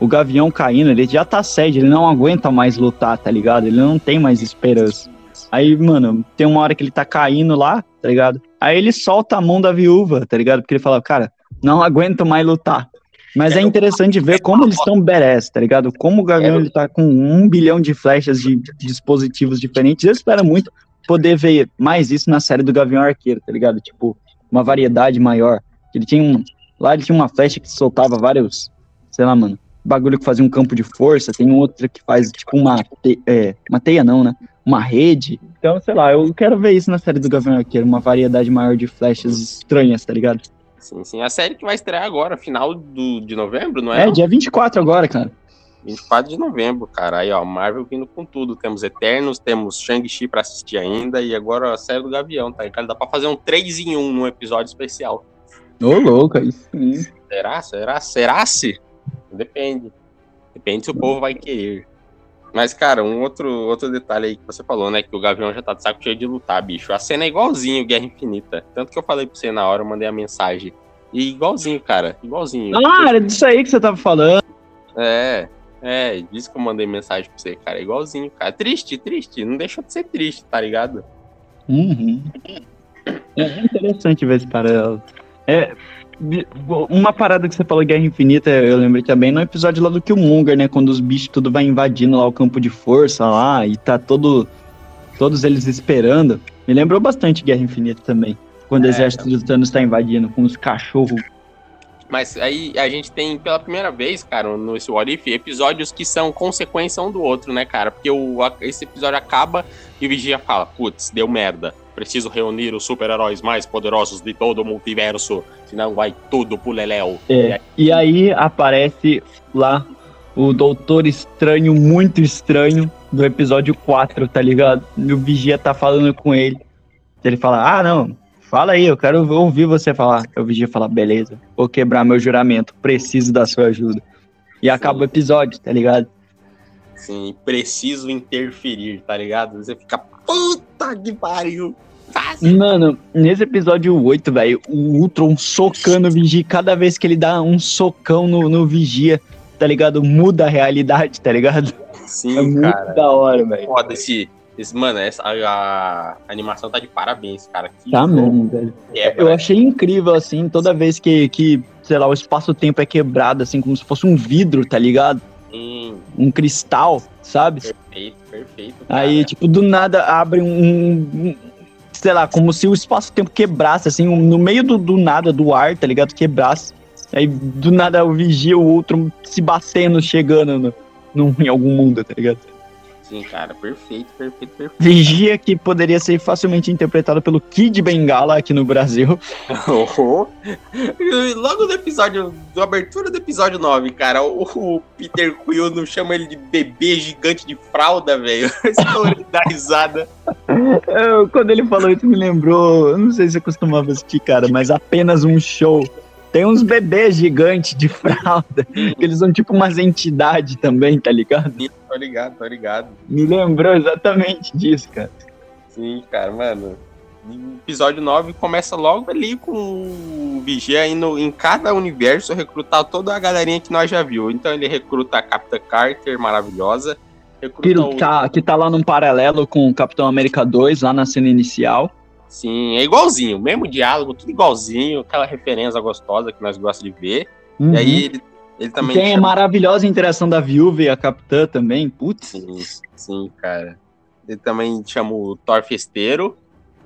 o Gavião caindo, ele já tá sede, ele não aguenta mais lutar, tá ligado? Ele não tem mais esperança. Aí, mano, tem uma hora que ele tá caindo lá, tá ligado? Aí ele solta a mão da viúva, tá ligado? Porque ele fala, cara, não aguento mais lutar. Mas é interessante ver como eles estão badass, tá ligado? Como o Gavião ele tá com um bilhão de flechas de dispositivos diferentes. Eu espero muito poder ver mais isso na série do Gavião Arqueiro, tá ligado? Tipo, uma variedade maior. Ele tinha um. Lá ele tinha uma flecha que soltava vários. Sei lá, mano. Bagulho que fazia um campo de força. Tem outra que faz, tipo, uma. te- é, uma teia, não, né? Uma rede. Então, sei lá, eu quero ver isso na série do Gavião Arqueiro. Uma variedade maior de flechas estranhas, tá ligado? Sim, sim. A série que vai estrear agora, final do, de novembro, não é? É, não? dia 24 agora, cara. 24 de novembro, cara. Aí, ó, Marvel vindo com tudo. Temos Eternos, temos Shang-Chi pra assistir ainda. E agora a série do Gavião, tá? Cara, dá pra fazer um 3 em 1 num episódio especial. Ô, louco, aí sim. Será? Será? Será-se? Depende. Depende se o povo vai querer. Mas, cara, um outro, outro detalhe aí que você falou, né? Que o Gavião já tá de saco cheio de lutar, bicho. A cena é igualzinho Guerra Infinita. Tanto que eu falei pra você na hora, eu mandei a mensagem. E igualzinho, cara. Igualzinho. Ah, era disso aí que você tava falando. É, é, disse que eu mandei mensagem pra você, cara. Igualzinho, cara. Triste, triste. Não deixa de ser triste, tá ligado? Uhum. É interessante ver esse paralelo. É, uma parada que você falou Guerra Infinita, eu lembrei também no episódio lá do Killmonger, né? Quando os bichos tudo vai invadindo lá o campo de força lá e tá todo, todos eles esperando. Me lembrou bastante Guerra Infinita também. Quando o É, exército dos Thanos tá invadindo com os cachorros. Mas aí a gente tem pela primeira vez, cara, no What If, episódios que são consequência um do outro, né, cara? Porque o, esse episódio acaba e o Vigia fala: putz, deu merda. Preciso reunir os super-heróis mais poderosos de todo o multiverso, senão vai tudo pro Leléu. É, e aí aparece lá o Doutor Estranho, muito estranho, do episódio 4, tá ligado? E o Vigia tá falando com ele. Ele fala, ah, não, fala aí, eu quero ouvir você falar. O Vigia fala, beleza, vou quebrar meu juramento, preciso da sua ajuda. E acaba o episódio, tá ligado? Assim, preciso interferir, tá ligado? Você fica, puta Puta que pariu. Mano, nesse episódio 8, velho, o Ultron socando o Vigia, cada vez que ele dá um socão no, no Vigia, tá ligado? Muda a realidade, tá ligado? Sim, É muito cara. da hora, velho. Foda esse. esse mano, essa, a, a animação tá de parabéns, cara. Que Tá mesmo, velho. quebra. Eu achei incrível, assim, toda vez que, que sei lá, o espaço-tempo é quebrado, assim, como se fosse um vidro, tá ligado? Sim, Um cristal, sabe? perfeito, perfeito. cara. Aí, tipo, do nada abre um. um- sei lá, como se o espaço-tempo quebrasse, assim, um- no meio do, do nada, do ar, tá ligado? Quebrasse. Aí, do nada, o vigia, o outro se batendo, chegando no, no- em algum mundo, tá ligado? Sim, cara, perfeito, perfeito, perfeito. Vigia que poderia ser facilmente interpretado pelo Kid Bengala aqui no Brasil. Oh. E Logo no episódio, da abertura do episódio 9, cara, o, o Peter Quill não chama ele de bebê gigante de fralda, velho. Da risada. Eu, quando ele falou isso, me lembrou. Eu não sei se você costumava assistir, cara, mas apenas um show. Tem uns bebês gigantes de fralda, que eles são tipo umas entidades também, tá ligado? Tô ligado, tô ligado. Me lembrou exatamente disso, cara. Sim, cara, mano. Episódio 9 começa logo ali com o Vigia indo em cada universo recrutar toda a galerinha que nós já viu. Então ele recruta a Capitã Carter, maravilhosa. Que o... tá, que tá lá num paralelo com o Capitão América 2, lá na cena inicial. Sim, é igualzinho, mesmo diálogo, tudo igualzinho, aquela referência gostosa que nós gostamos de ver. Uhum. E aí ele, ele também. Tem a chama- maravilhosa interação da viúva e a capitã também. Putz. Sim, sim, cara. Ele também chama o Thor Festeiro,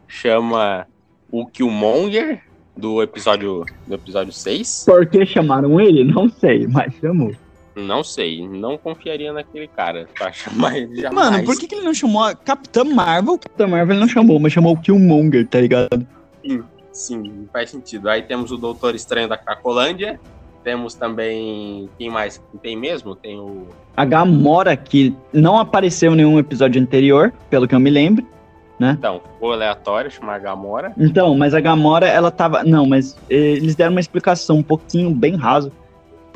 chama o Killmonger do episódio, do episódio 6. Por que chamaram ele? Não sei, mas chamou. Não sei, não confiaria naquele cara pra chamar ele jamais. Mano, por que, que ele não chamou a Capitã Marvel? Capitã Marvel ele não chamou, mas chamou o Killmonger, tá ligado? Sim, faz sentido. Aí temos o Doutor Estranho da Cracolândia. Temos também. Quem mais? Tem mesmo? Tem o. A Gamora, que não apareceu em nenhum episódio anterior, pelo que eu me lembro. Então, ficou aleatório, chamar Gamora. Então, mas a Gamora, ela tava. Não, mas eh, eles deram uma explicação um pouquinho bem raso.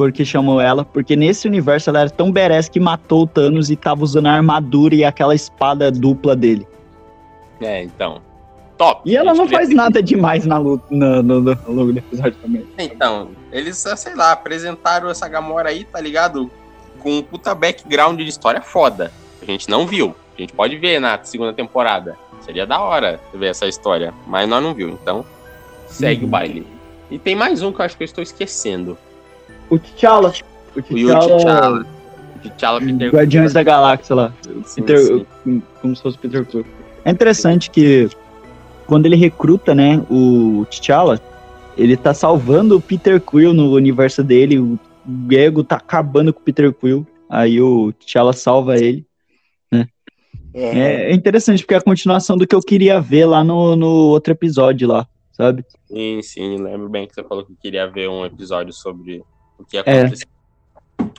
Porque chamou ela. Porque nesse universo ela era tão badass que matou o Thanos e tava usando a armadura e aquela espada dupla dele. É, então. Top. E ela não faz nada demais na luta, no, no, no, longo do episódio também. Então, eles, ah, sei lá, apresentaram essa Gamora aí, tá ligado? Com um puta background de história foda. A gente não viu. A gente pode ver na segunda temporada. Seria da hora ver essa história. Mas nós não viu, então segue Uhum. o baile. E tem mais um que eu acho que eu estou esquecendo. O T'Challa. O T'Challa. O T'Challa Peter Guardiões da Galáxia lá. Sim, Peter, sim. como se fosse Peter Quill. É interessante que quando ele recruta, né, o T'Challa, ele tá salvando o Peter Quill no universo dele, o Gego tá acabando com o Peter Quill, aí o T'Challa salva ele. É, é interessante porque é a continuação do que eu queria ver lá no, no outro episódio lá, sabe? Sim, sim, lembro bem que você falou que queria ver um episódio sobre o que É. aconteceu.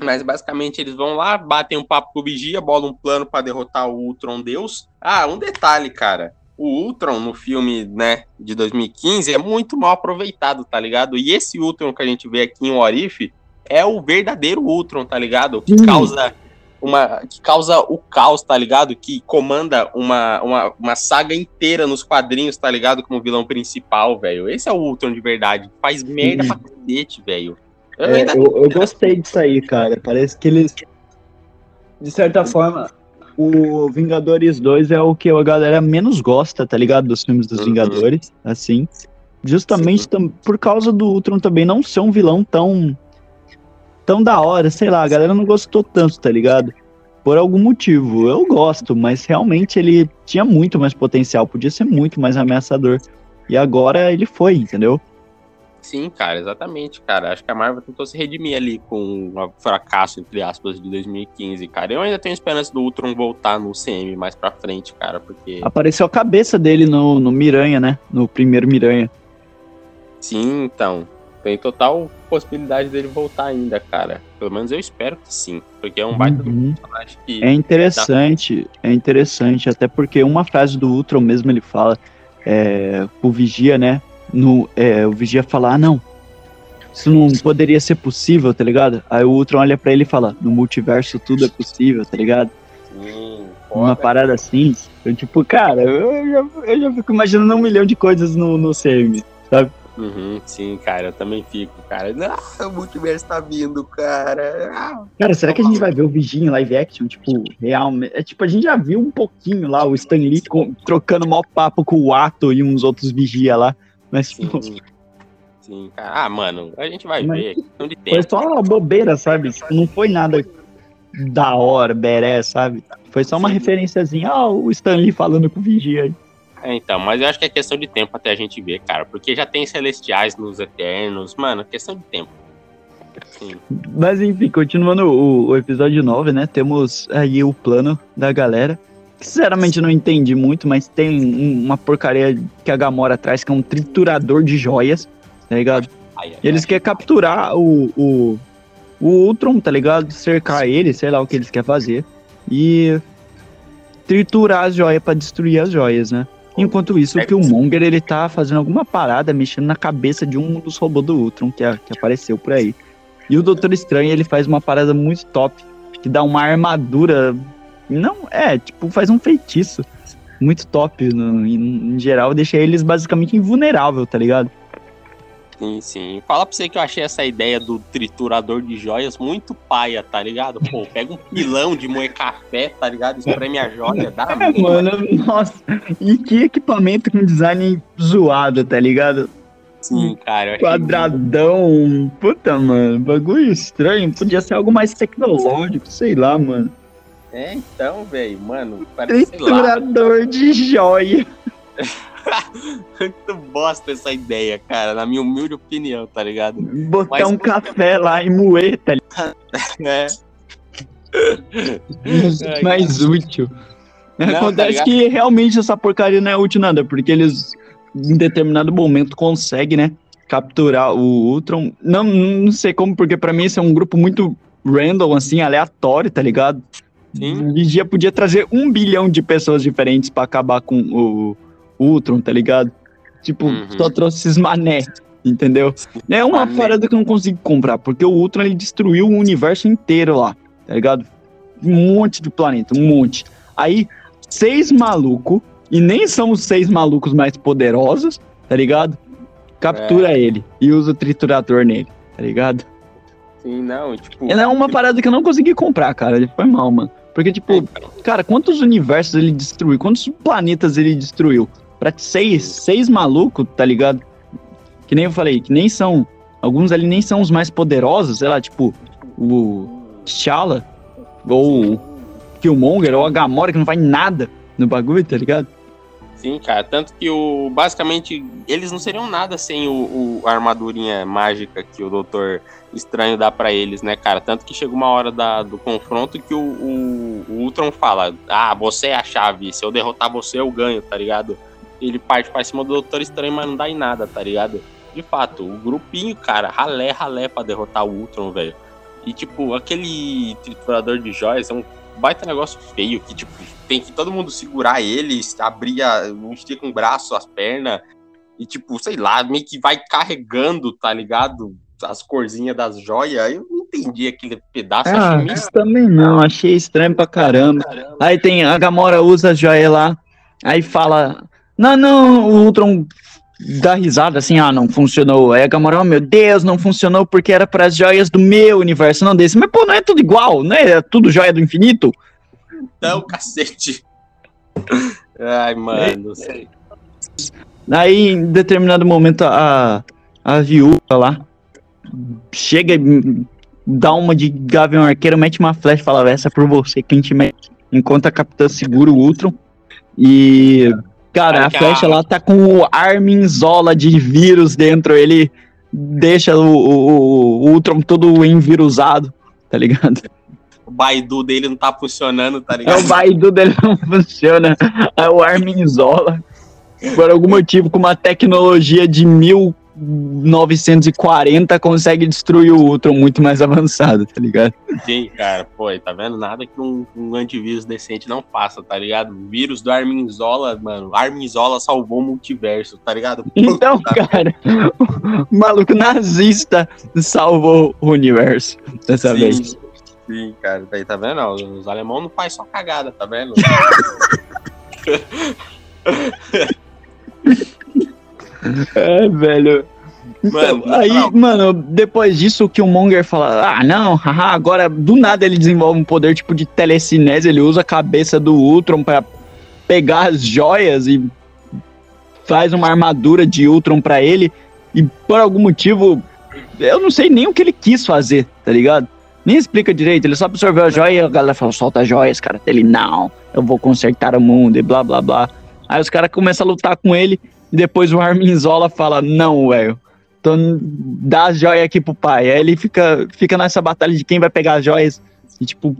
Mas basicamente eles vão lá, batem um papo com o Vigia, bolam um plano pra derrotar o Ultron Deus. Ah, um detalhe, cara. O Ultron no filme, né, de 2015 é muito mal aproveitado, tá ligado? E esse Ultron que a gente vê aqui em Orif é o verdadeiro Ultron, tá ligado? Que Sim. causa uma que causa o caos, tá ligado? Que comanda uma, uma, uma saga inteira nos quadrinhos, tá ligado? Como vilão principal, velho. Esse é o Ultron de verdade. Faz merda pra cacete, velho. Eu É, eu, eu gostei disso aí, cara. Parece que eles. De certa forma, o Vingadores 2 é o que a galera menos gosta, tá ligado? Dos filmes dos Uhum. Vingadores, assim. Justamente tam- por causa do Ultron também não ser um vilão tão. tão da hora, sei lá, a galera não gostou tanto, tá ligado? Por algum motivo. Eu gosto, mas realmente ele tinha muito mais potencial, podia ser muito mais ameaçador. E agora ele foi, entendeu? Sim, cara, exatamente, cara. Acho que a Marvel tentou se redimir ali com o fracasso, entre aspas, de 2015, cara. Eu ainda tenho esperança do Ultron voltar no CM mais pra frente, cara, porque. Apareceu a cabeça dele no, no Miranha, né? No primeiro Miranha. Sim, então. Tem total possibilidade dele voltar ainda, cara. Pelo menos eu espero que sim. Porque é um baita do Uhum. personagem que. É interessante, é interessante, até porque uma frase do Ultron mesmo ele fala, é, o Vigia, né? No, é, o Vigia fala, ah, não, isso não poderia ser possível, tá ligado? Aí o Ultron olha pra ele e fala, no multiverso tudo é possível, tá ligado? Sim, uma parada assim. Eu, tipo, cara, eu já, eu já fico imaginando um milhão de coisas no, no CM. Uhum, sim, cara, eu também fico, cara. Ah, o multiverso tá vindo, cara. Ah, Cara, será que a gente vai ver o Vigia em live action? Tipo, realmente. É tipo, a gente já viu um pouquinho lá o Stan Lee trocando mó papo com o Ato e uns outros Vigia lá. Mas, sim. Sim, cara. Ah, mano, a gente vai Mas ver. é de foi tempo. só uma bobeira, sabe? Não foi nada da hora, beré, sabe? Foi só uma Sim. referenciazinha, ó, o Stan Lee falando com o Vigia aí. É, então, mas eu acho que é questão de tempo até a gente ver, cara. Porque já tem celestiais nos Eternos. Mano, é questão de tempo. Sim. Mas enfim, continuando o, o episódio 9, né? Temos aí o plano da galera. Sinceramente não entendi muito, mas tem um- uma porcaria que a Gamora traz, que é um triturador de joias, tá ligado? Ai, ai, E eles ai. querem capturar o, o, o Ultron, tá ligado? Cercar ele, sei lá o que eles querem fazer. E triturar as joias pra destruir as joias, né? Enquanto isso, o Killmonger, ele tá fazendo alguma parada, mexendo na cabeça de um dos robôs do Ultron que, a- que apareceu por aí. E o Doutor Estranho, ele faz uma parada muito top, que dá uma armadura... Não, é, tipo, faz um feitiço muito top no- em, em geral, deixa eles basicamente invulnerável, tá ligado? Sim, sim. Fala pra você que eu achei essa ideia do triturador de joias muito paia, tá ligado? Pô, pega um pilão de moer café, tá ligado? Espreme a joia, dá É, muito. mano, nossa. E que equipamento com design zoado, tá ligado? Sim, cara. Quadradão. Puta, mano. Bagulho estranho. Podia ser algo mais tecnológico, sei lá, mano. É, então, velho, mano, parece, sei lá, Triturador de joia. muito bosta essa ideia, cara, na minha humilde opinião, tá ligado? Botar Mas- um café lá e moer, tá ligado? É. Ai, mais útil. Não, tá Acontece ligado? que realmente essa porcaria não é útil nada, porque eles em determinado momento conseguem, né, capturar o Ultron. Não, não sei como, porque pra mim esse é um grupo muito random, assim, aleatório, tá ligado? Sim. O Vigia podia trazer um bilhão de pessoas diferentes pra acabar com o, o Ultron, tá ligado? Tipo, Uhum. só trouxe esses mané, entendeu? É uma Mané. parada que eu não consigo comprar, porque o Ultron ele destruiu o universo inteiro lá, tá ligado? Um monte de planeta, um monte. Aí, seis malucos, e nem são os seis malucos mais poderosos, tá ligado? Captura ele e usa o triturador nele, tá ligado? Sim, não, tipo. É uma parada que eu não consegui comprar, cara. Ele foi mal, mano. Porque, tipo, cara, quantos universos ele destruiu? Quantos planetas ele destruiu? Pra seis, seis malucos, tá ligado? Que nem eu falei, que nem são. Alguns ali nem são os mais poderosos, sei lá, tipo, o T'Challa, ou o Killmonger, ou a Gamora, que não faz nada no bagulho, tá ligado? Sim, cara. Tanto que o. Basicamente, eles não seriam nada sem o, o- a armadurinha mágica que o Doutor Estranho dá pra eles, né, cara? Tanto que chega uma hora da- do confronto que o, o, o Ultron fala: Ah, você é a chave. Se eu derrotar você, eu ganho, tá ligado? Ele parte pra cima do Doutor Estranho, mas não dá em nada, tá ligado? De fato, o grupinho, cara, ralé, ralé pra derrotar o Ultron, velho. E, tipo, aquele triturador de joias é um baita negócio feio que, tipo, tem que todo mundo segurar ele, abrir, a, estica um braço, as pernas, e, tipo, sei lá, meio que vai carregando, tá ligado? As corzinhas das joias. Eu não entendi aquele pedaço. Ah, achei isso também não, achei estranho pra caramba. Aí tem a Gamora usa a joia lá, aí fala: Não, não, o Ultron dá risada assim: Ah, não funcionou. Aí a Gamora, oh meu Deus, não funcionou porque era para as joias do meu universo, não desse. Mas pô, não é tudo igual, não é tudo joia do infinito? Então, cacete. Ai, mano. Aí em determinado momento a, a viúva lá chega e dá uma de Gavião Arqueiro, mete uma flecha e fala: Essa é por você que a gente mete. Enquanto a capitã segura o Ultron. E, cara, a flecha lá tá com o Arminzola de vírus dentro. Ele deixa o, o, o Ultron todo envirusado, tá ligado? O Baidu dele não tá funcionando, tá É ligado? o Baidu dele não funciona. É o Arminzola. Por algum motivo, com uma tecnologia de 1940, consegue destruir o Ultron muito mais avançado, tá ligado? Sim, cara, pô, tá vendo? Nada que um, um antivírus decente não faça, tá ligado? O vírus do Arminzola, mano, Arminzola salvou o multiverso, tá ligado? Então, Puta, cara, o maluco nazista salvou o universo dessa Sim. vez. Sim, cara, daí tá vendo? Não, os alemão não faz só cagada, tá vendo? É, velho. Então, Mano, aí, não. mano, depois disso que o Monger fala, ah, não, haha, agora do nada ele desenvolve um poder tipo de telecinese, ele usa a cabeça do Ultron pra pegar as joias e faz uma armadura de Ultron pra ele e por algum motivo, eu não sei nem o que ele quis fazer, tá ligado? Nem explica direito, ele só absorveu a joia e a galera fala, solta as joias, cara. Ele, não, eu vou consertar o mundo e blá blá blá. Aí os caras começam a lutar com ele e depois o Arminzola fala, não, velho, então dá as joias aqui pro pai. Aí ele fica, fica nessa batalha de quem vai pegar as joias. E, tipo,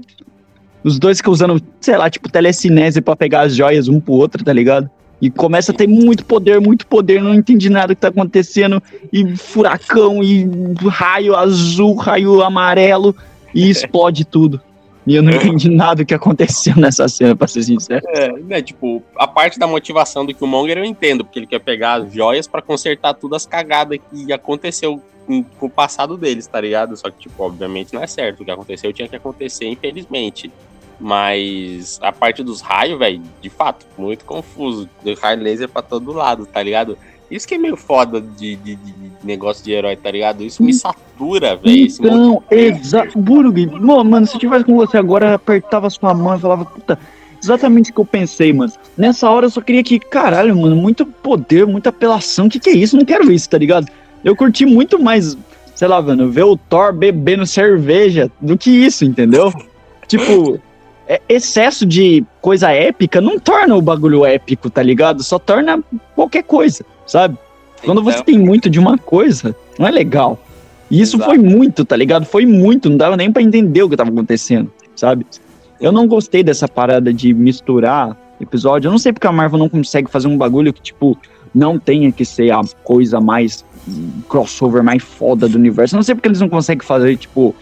os dois ficam usando, sei lá, tipo, telecinese pra pegar as joias um pro outro, tá ligado? E começa a ter muito poder, muito poder, não entendi nada que tá acontecendo. E furacão, e raio azul, raio amarelo, e explode tudo. E eu não entendi nada do que aconteceu nessa cena, pra ser sincero. É, né, tipo, a parte da motivação do Killmonger eu entendo, porque ele quer pegar as joias pra consertar todas as cagadas que aconteceu com, com o passado deles, tá ligado? Só que, tipo, obviamente não é certo. O que aconteceu tinha que acontecer, infelizmente. Mas a parte dos raios, velho, de fato, muito confuso. Raio laser pra todo lado, tá ligado? Isso que é meio foda de, de- de negócio de herói, tá ligado? Isso me satura, velho. Então, exato. Burg, mano, se eu tivesse com você agora, apertava sua mão e falava, puta, exatamente o que eu pensei, mano. Nessa hora eu só queria que, caralho, mano, muito poder, muita apelação. O que, que é isso? Não quero isso, tá ligado? Eu curti muito mais, sei lá, mano, ver o Thor bebendo cerveja do que isso, entendeu? tipo, excesso de coisa épica não torna o bagulho épico, tá ligado? Só torna qualquer coisa, sabe? Quando você Então, tem muito de uma coisa, não é legal. E isso Exato. foi muito, tá ligado? Foi muito, não dava nem pra entender o que tava acontecendo, sabe? Eu não gostei dessa parada de misturar episódio. Eu não sei porque a Marvel não consegue fazer um bagulho que, tipo, não tenha que ser a coisa mais hum, crossover mais foda do universo. Eu não sei porque eles não conseguem fazer, tipo,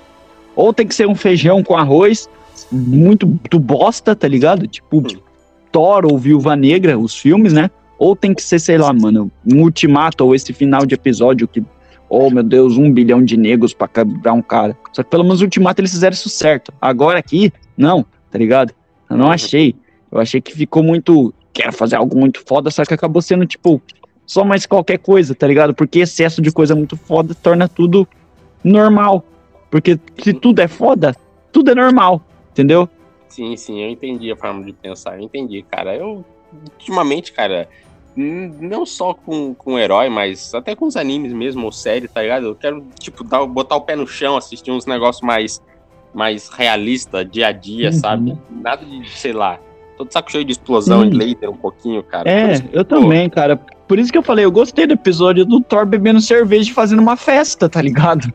ou tem que ser um feijão com arroz muito do bosta, tá ligado? Tipo, Thor ou Viúva Negra, os filmes, né? Ou tem que ser, sei lá, mano, um ultimato ou esse final de episódio que, oh meu Deus, um bilhão de negros pra quebrar um cara. Só que pelo menos o ultimato eles fizeram isso certo. Agora aqui, não, tá ligado? Eu não achei. Eu achei que ficou muito. Quero fazer algo muito foda, só que acabou sendo, tipo, só mais qualquer coisa, tá ligado? Porque excesso de coisa muito foda torna tudo normal. Porque se tudo é foda, tudo é normal, entendeu? Sim, sim, eu entendi a forma de pensar, eu entendi, cara. Eu, ultimamente, cara, não só com, com herói, mas até com os animes mesmo, ou série, tá ligado? Eu quero, tipo, dar, botar o pé no chão, assistir uns negócios mais, mais realista, dia a dia, Uhum. sabe? Nada de, sei lá, tô de saco cheio de explosão, Sim. de laser um pouquinho, cara. É, que, eu pô, também, cara. Por isso que eu falei, eu gostei do episódio do Thor bebendo cerveja e fazendo uma festa, tá ligado?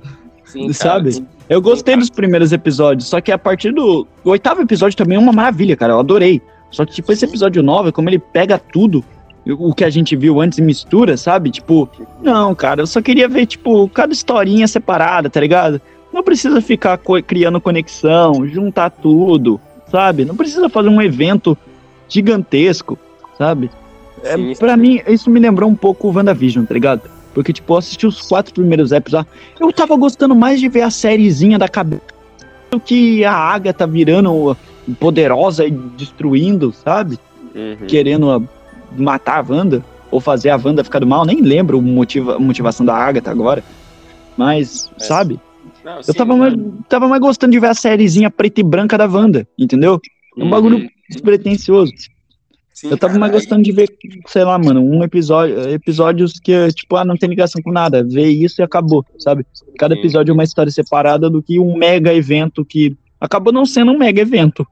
Sim, cara, sabe? Eu gostei cara. dos primeiros episódios, só que a partir do o oitavo episódio também é uma maravilha, cara. Eu adorei. Só que, tipo, esse episódio 9, como ele pega tudo, o que a gente viu antes e mistura, sabe? Tipo, não, cara, eu só queria ver, tipo, cada historinha separada, tá ligado? Não precisa ficar co- criando conexão, juntar tudo, sabe? Não precisa fazer um evento gigantesco, sabe? É, Sim, pra mim, isso me lembrou um pouco o WandaVision, tá ligado? Porque, tipo, eu assisti os quatro primeiros episódios. Eu tava gostando mais de ver a sériezinha da cabeça do que a Agatha virando poderosa e destruindo, sabe? Uhum. Querendo a- matar a Wanda. Ou fazer a Wanda ficar do mal. Nem lembro o motiva, a motivação da Agatha agora. Mas, É, sabe? Não, Eu sim, tava mais, tava mais gostando de ver a sériezinha preta e branca da Wanda, entendeu? É um bagulho Uhum. despretensioso. Sim, Eu tava cara, mais aí- gostando de ver, sei lá, mano, um episódio, episódios que, tipo, ah, não tem ligação com nada, ver isso e acabou, sabe? Cada episódio é uma história separada do que um mega evento que acabou não sendo um mega evento.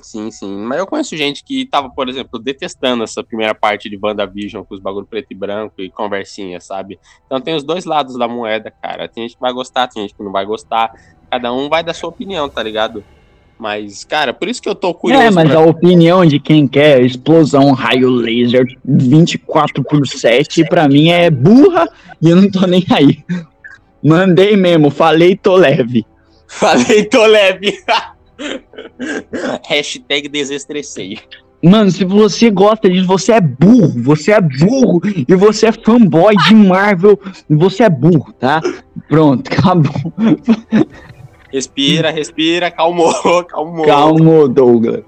Sim, sim. Mas eu conheço gente que tava, por exemplo, detestando essa primeira parte de WandaVision com os bagulho preto e branco e conversinha, sabe? Então tem os dois lados da moeda, cara. Tem gente que vai gostar, tem gente que não vai gostar. Cada um vai dar sua opinião, tá ligado? Mas, cara, por isso que eu tô curioso. é, mas pra- a opinião de quem quer explosão, raio laser 24 por 7, pra mim é burra e eu não tô nem aí. Mandei mesmo, falei, tô leve. Falei, tô leve. Hashtag desestressei. Mano, se você gosta disso, você é burro, você é burro e você é fanboy de Marvel, você é burro, tá? Pronto, acabou. Respira, respira, calmou, calmou. Calma, Douglas.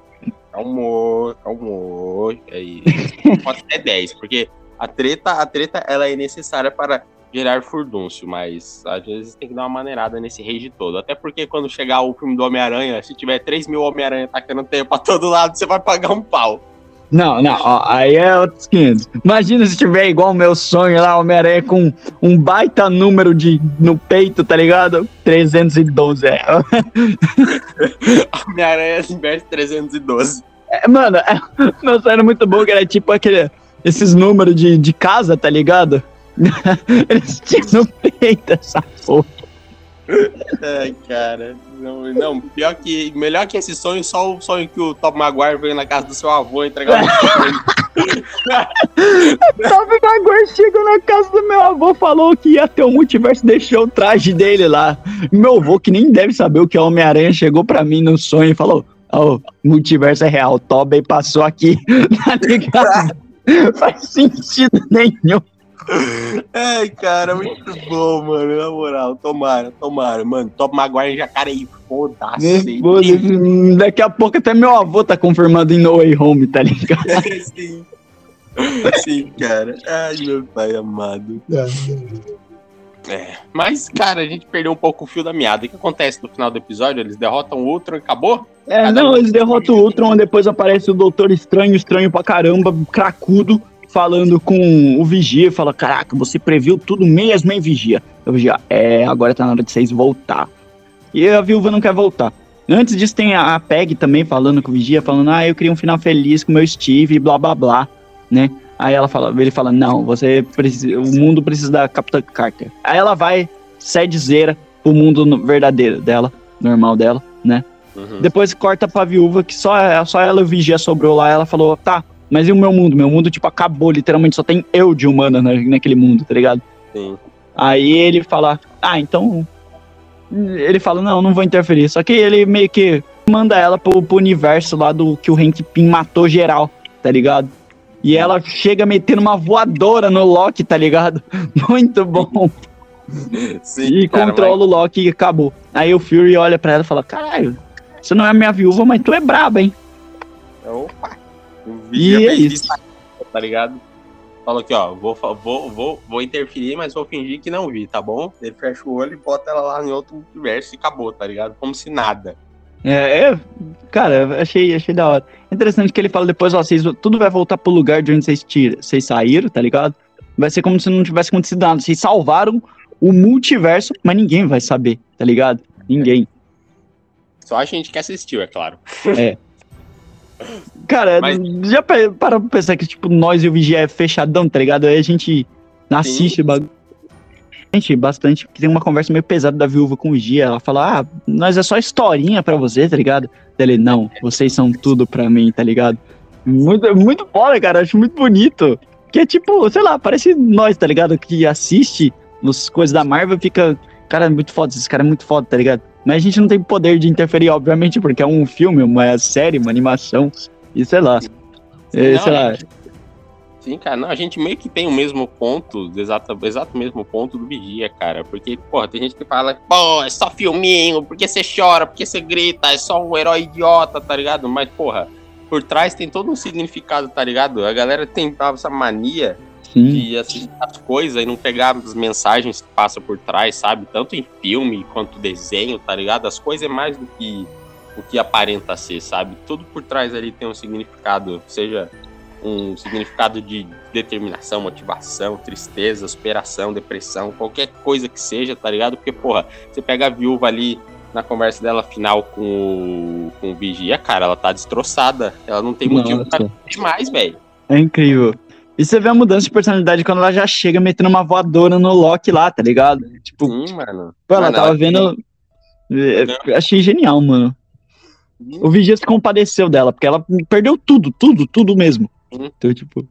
Calmou, calmou. É isso. Pode ser 10, porque a treta, a treta ela é necessária para gerar furdúncio, mas às vezes tem que dar uma maneirada nesse rage todo. Até porque quando chegar o filme do Homem-Aranha, se tiver 3 mil Homem-Aranha tacando tempo pra todo lado, você vai pagar um pau. Não, não, ó, aí é outros 500. Imagina se tiver igual o meu sonho lá, Homem-Aranha com um baita número de, no peito, tá ligado? 312. É. Homem-Aranha inverso 312. É, mano, é, meu sonho era muito bom, que era tipo aquele, esses números de, de casa, tá ligado? Eles tinham no peito essa porra. Ai, cara. Não, não, pior que. Melhor que esse sonho, só o sonho que o Tom Maguire veio na casa do seu avô entregar um Tobey Maguire chegou na casa do meu avô, falou que ia ter o multiverso, deixou o traje dele lá. Meu avô, que nem deve saber o que é Homem-Aranha, chegou pra mim no sonho e falou: Ó, multiverso é real, Tobey passou aqui, tá ligado? Faz sentido nenhum. Ai, cara, muito bom, mano. Na moral, tomara, tomara. Mano, Tom Maguire já, cara, aí, foda-se. Foda-se, Daqui a pouco até meu avô tá confirmando em No Way Home, tá ligado? Sim. Sim, cara. Ai, meu pai amado. É. Mas, cara, a gente perdeu um pouco o fio da meada. O que acontece no final do episódio? Eles derrotam o Ultron e acabou? É, Cada não, um- eles derrotam o Ultron, depois aparece o Doutor Estranho, estranho pra caramba, cracudo, falando com o Vigia, fala, caraca, você previu tudo mesmo, hein, Vigia? O Vigia, é, agora tá na hora de vocês voltar. E a Viúva não quer voltar. Antes disso tem a a Peg também falando com o Vigia, falando, ah, eu queria um final feliz com o meu Steve, blá, blá, blá, né? Aí ela fala, ele fala, não, você precisa, o mundo precisa da Capitã Carter. Aí ela vai, cede zera pro mundo verdadeiro dela, normal dela, né? Uhum. Depois corta pra viúva, que só, só ela e o vigia sobrou lá. Ela falou, tá, mas e o meu mundo? Meu mundo, tipo, acabou. Literalmente só tem eu de humana na- naquele mundo, tá ligado? Sim. Aí ele fala, ah, então. Ele fala, não, não vou interferir. Só que ele meio que manda ela pro, pro universo lá do que o Hank Pym matou geral, tá ligado? E ela chega metendo uma voadora no Loki, tá ligado? Muito bom. Sim, E cara, controla o Loki e acabou. Aí o Fury olha pra ela e fala: Caralho, você não é minha viúva, mas tu é braba, hein? mas- Opa! O E é fez isso. Tá ligado? Falou aqui, ó, vou, vou, vou, vou interferir, mas vou fingir que não vi, tá bom? Ele fecha o olho e bota ela lá em outro universo e acabou, tá ligado? Como se nada. É, é, cara, achei, achei da hora. Interessante que ele fala depois, ó, vocês, tudo vai voltar pro lugar de onde vocês, tira, vocês saíram, tá ligado? Vai ser como se não tivesse acontecido nada. Vocês salvaram o multiverso, mas ninguém vai saber, tá ligado? Ninguém. Só a gente que assistiu, é claro. Cara, Mas- já pa- para pra pensar que, tipo, nós e o Vigia é fechadão, tá ligado? Aí a gente assiste o bagulho. Gente, bastante, porque tem uma conversa meio pesada da viúva com o Vigia. Ela fala, ah, nós é só historinha pra você, tá ligado? Ele, não, vocês são tudo pra mim, tá ligado? Muito, muito foda, cara, acho muito bonito. Que é tipo, sei lá, parece nós, tá ligado? Que assiste as coisas da Marvel e fica, cara, é muito foda, esse cara é muito foda, tá ligado? Mas a gente não tem poder de interferir, obviamente, porque é um filme, uma série, uma animação, e sei lá. É, Não, sei lá. gente- Sim, cara, não, a gente meio que tem o mesmo ponto, exato, exato mesmo ponto do Vigia, cara. Porque, porra, tem gente que fala, pô, é só filminho, porque você chora, porque você grita, é só um herói idiota, tá ligado? Mas, porra, por trás tem todo um significado, tá ligado? A galera tem essa mania Sim. de assistir as coisas e não pegar as mensagens que passam por trás, sabe? Tanto em filme quanto desenho, tá ligado? As coisas é mais do que o que aparenta ser, sabe? Tudo por trás ali tem um significado, seja um significado de determinação, motivação, tristeza, superação, depressão, qualquer coisa que seja, tá ligado? Porque, porra, você pega a viúva ali na conversa dela final com o, com o Vigia, cara, ela tá destroçada. Ela não tem motivo pra Nossa. demais, velho. É incrível. E você vê a mudança de personalidade quando ela já chega metendo uma voadora no Loki lá, tá ligado? Tipo, Sim, mano. pô, ela Mano, tava vendo. é, Achei genial, mano. O Vigia se compadeceu dela, porque ela perdeu tudo, tudo, tudo mesmo. Sim. Então, tipo.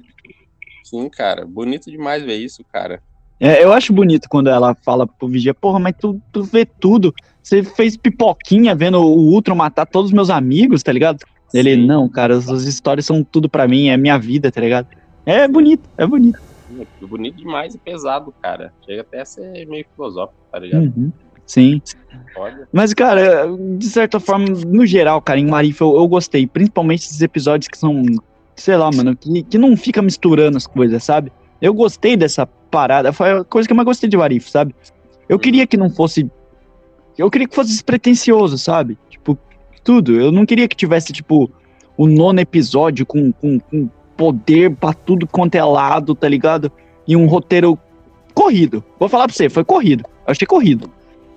Sim, cara. Bonito demais ver isso, cara. É, eu acho bonito quando ela fala pro Vigia, porra, mas tu, tu vê tudo. Você fez pipoquinha vendo o Ultron matar todos os meus amigos, tá ligado? Ele, Sim. não, cara, as histórias são tudo pra mim, é minha vida, tá ligado? É bonito, é bonito. Bonito demais e pesado, cara. Chega até a ser meio filosófico, tá ligado? Uhum. Sim. Olha. Mas, cara, de certa forma, no geral, cara, em Marif eu, eu gostei. Principalmente esses episódios que são, sei lá, mano, que, que não fica misturando as coisas, sabe? Eu gostei dessa parada. Foi a coisa que eu mais gostei de Marif, sabe? Eu queria que não fosse. Eu queria que fosse despretensioso, sabe? Tipo, tudo. Eu não queria que tivesse, tipo, o nono episódio com, com, com poder pra tudo quanto é lado, tá ligado? E um roteiro corrido. Vou falar pra você, foi corrido. Eu achei corrido,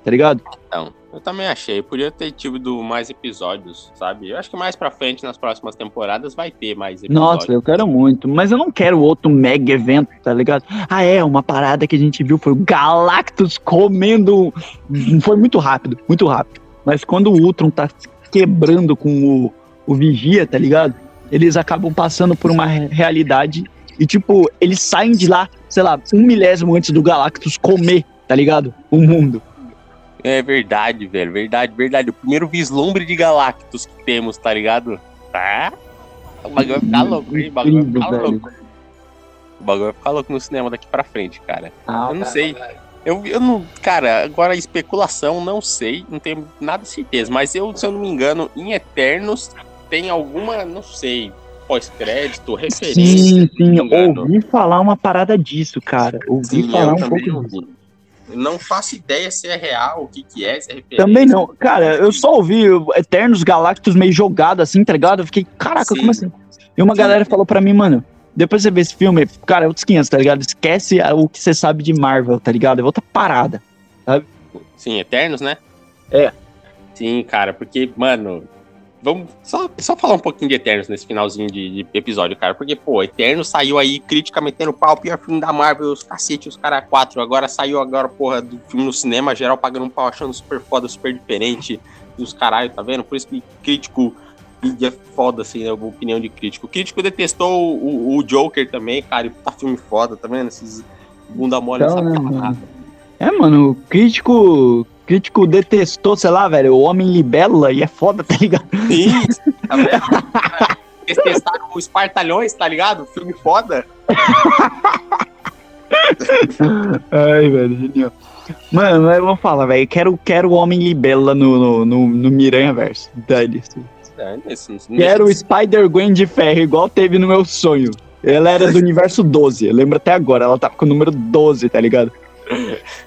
tá ligado? Então, eu também achei. Podia ter tido mais episódios, sabe? Eu acho que mais pra frente, nas próximas temporadas, vai ter mais episódios. Nossa, eu quero muito, mas eu não quero outro mega evento, tá ligado? Ah, é, uma parada que a gente viu foi o Galactus comendo. Foi muito rápido, muito rápido. Mas quando o Ultron tá quebrando com o, o Vigia, tá ligado? Eles acabam passando por uma re- realidade e, tipo, eles saem de lá, sei lá, um milésimo antes do Galactus comer, tá ligado? O mundo. É verdade, velho. Verdade, verdade. O primeiro vislumbre de Galactus que temos, tá ligado? Tá? O bagulho vai ficar louco, hein? O bagulho vai ficar louco. O bagulho vai ficar louco no cinema daqui pra frente, cara. Ah, Eu não sei. Eu, eu não. Cara, agora especulação, não sei. Não tenho nada de certeza. Mas eu, se eu não me engano, em Eternos tem alguma, não sei, pós-crédito, referência. Sim, sim, ouvi falar uma parada disso, cara. Ouvi Sim, falar um pouco disso. ouvi. Não faço ideia se é real, o que, que é, se é referência. Também não. Cara, eu só ouvi Eternos Galactus meio jogado assim, tá ligado? Eu fiquei, caraca, Sim. como assim? E uma galera falou pra mim, mano, depois você vê esse filme, cara, é outros 500, tá ligado? Esquece o que você sabe de Marvel, tá ligado? É outra parada. Sim, Eternos, né? É. Sim, cara, porque, mano. Vamos só, só falar um pouquinho de Eternos nesse finalzinho de, de episódio, cara. Porque, pô, Eternos saiu aí, crítica metendo pau, pior filme da Marvel, os cacete, os caras quatro. Agora saiu agora, porra, do filme no cinema, geral pagando um pau, achando super foda, super diferente. E os caralho, tá vendo? Por isso que crítico é foda, assim, né? A opinião de crítico. O crítico detestou o, o Joker também, cara, e tá filme foda, tá vendo? Esses bunda mole, Então, não sabe né, nada. É, mano, o crítico. Crítico detestou, sei lá, velho, o Homem Libélula e é foda, tá ligado? Sim, tá vendo? Eles testaram os Espartalhões, tá ligado? Filme foda. Ai, velho, genial. Mano, eu vou falar, velho, quero, quero o Homem Libélula no, no, no, no Miranha Verso. Dane-se. É, Quero o Spider-Gwen de ferro, igual teve no meu sonho. Ela era do universo 12, eu lembro até agora, ela tava com o número 12, tá ligado?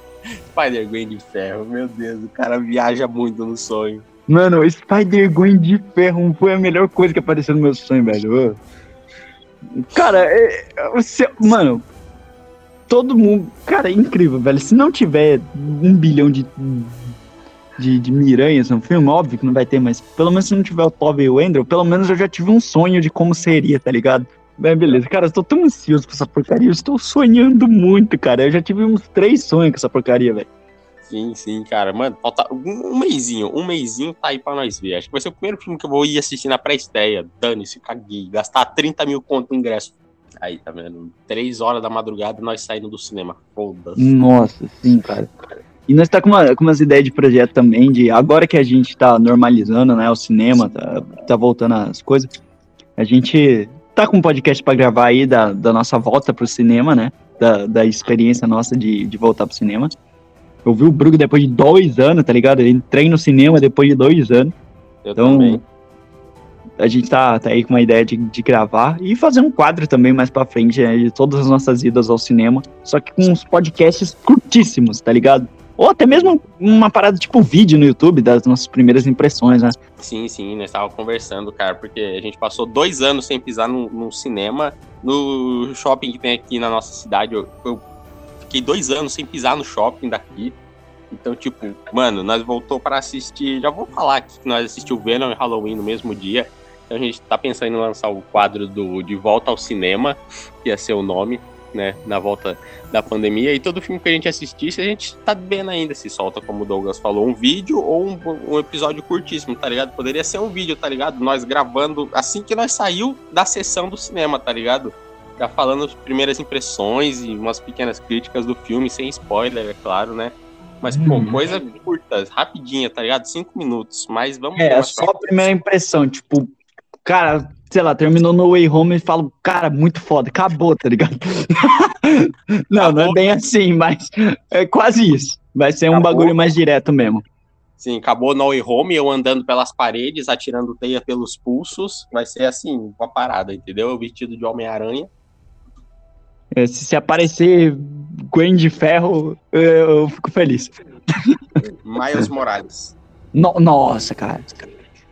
Spider-Gwen de ferro, meu Deus, o cara viaja muito no sonho. Mano, Spider-Gwen de ferro foi a melhor coisa que apareceu no meu sonho, velho. Cara, é, é, você- mano, todo mundo. Cara, é incrível, velho. Se não tiver um bilhão de, de, de miranhas no filme, óbvio que não vai ter, mas pelo menos se não tiver o Toby e o Andrew, pelo menos eu já tive um sonho de como seria, tá ligado? Bem, beleza. Cara, eu tô tão ansioso com essa porcaria. Eu estou sonhando muito, cara. Eu já tive uns três sonhos com essa porcaria, velho. Sim, sim, cara. Mano, falta um, um mêsinho. Um mêsinho tá aí pra nós ver. Acho que vai ser o primeiro filme que eu vou ir assistir na pré-estreia. Dane-se, caguei. Gastar 30 mil conto no ingresso. Aí, tá vendo? Três horas da madrugada nós saindo do cinema. Foda-se. Nossa, sim, cara. E nós tá com, uma, com umas ideias de projeto também, de agora que a gente tá normalizando, né, o cinema, tá, tá voltando as coisas, a gente tá com um podcast pra gravar aí da, da nossa volta pro cinema, né, da, da experiência nossa de, de voltar pro cinema. Eu vi o Bruno depois de dois anos, tá ligado? Eu entrei no cinema depois de dois anos. Eu Então, também. a gente tá, tá aí com uma ideia de, de gravar e fazer um quadro também mais pra frente, né, de todas as nossas idas ao cinema, só que com uns podcasts curtíssimos, tá ligado? Ou até mesmo uma parada tipo vídeo no YouTube das nossas primeiras impressões, né? Sim, sim, nós estávamos conversando, cara, porque a gente passou dois anos sem pisar num, num cinema. No shopping que tem aqui na nossa cidade, eu, eu fiquei dois anos sem pisar no shopping daqui. Então, tipo, mano, nós voltou para assistir. Já vou falar aqui que nós assistimos Venom e Halloween no mesmo dia. Então a gente tá pensando em lançar o quadro do De Volta ao Cinema, que ia ser o nome, né? Na volta da pandemia. E todo filme que a gente assistisse, a gente tá vendo ainda se solta, como o Douglas falou, um vídeo ou um, um episódio curtíssimo, tá ligado? Poderia ser um vídeo, tá ligado? Nós gravando assim que nós saiu da sessão do cinema, tá ligado? Já falando as primeiras impressões e umas pequenas críticas do filme, sem spoiler, é claro, né? Mas, pô, Uhum. coisa curta, rapidinha, tá ligado? Cinco minutos, mas vamos É, só a primeira impressão, tipo, cara, sei lá, terminou no Way Home e falo, cara, muito foda, acabou, tá ligado? não, não é Acabou. bem assim, mas é quase isso. Vai ser um Acabou. bagulho mais direto mesmo. Sim, acabou No Way Home, eu andando pelas paredes, atirando teia pelos pulsos. Vai ser assim, uma parada, entendeu? Eu vestido de Homem-Aranha. É, se, se aparecer Gwen de Ferro, eu, eu fico feliz. Miles Morales. No- nossa, cara.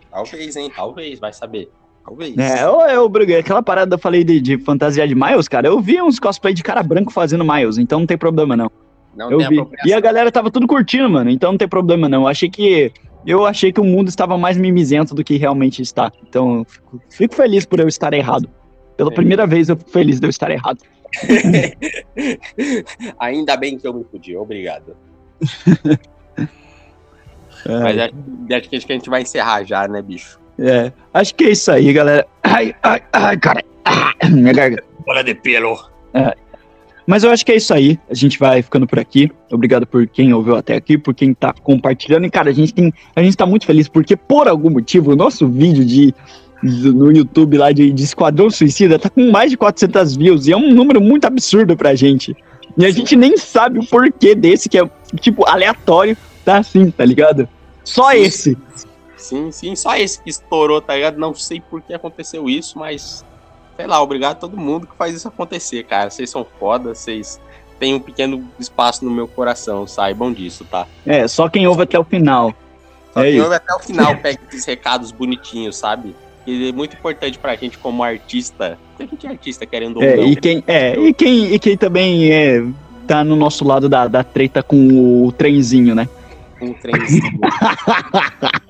Talvez, hein? Talvez, vai saber. Talvez. É, eu, eu, Bruguei, aquela parada eu falei de, de fantasia de Miles, cara. Eu vi uns cosplay de cara branco fazendo Miles, então não tem problema não. Não Eu tem vi. E a galera tava tudo curtindo, mano, então não tem problema não. Eu achei que. Eu achei que o mundo estava mais mimizento do que realmente está. Então, eu fico, fico feliz por eu estar errado. Pela É. primeira vez eu fico feliz de eu estar errado. Ainda bem que eu me fudi, obrigado. É. Mas acho que a gente vai encerrar já, né, bicho? É, acho que é isso aí, galera. Ai, ai, ai, cara. Ah, minha garganta. Bola de pelo. Mas eu acho que é isso aí. A gente vai ficando por aqui. Obrigado por quem ouviu até aqui, por quem tá compartilhando. E, cara, a gente tem. A gente tá muito feliz porque, por algum motivo, o nosso vídeo de. No YouTube lá de, de Esquadrão Suicida tá com mais de 400 views e é um número muito absurdo pra gente. E a gente nem sabe o porquê desse, que é, tipo, aleatório, tá assim, tá ligado? Só esse. Sim, sim, só esse que estourou, tá ligado? Não sei por que aconteceu isso, mas sei lá, obrigado a todo mundo que faz isso acontecer, cara. Vocês são foda, vocês têm um pequeno espaço no meu coração, saibam disso, tá? É, só quem ouve até o final. Só É que isso. ouve até o final, pega esses recados bonitinhos, sabe? Que é muito importante pra gente como artista. A gente é artista, querendo ou É, não. e quem, é, e quem, e quem também é, tá no nosso lado da, da treta com o trenzinho, né? Um trenzinho.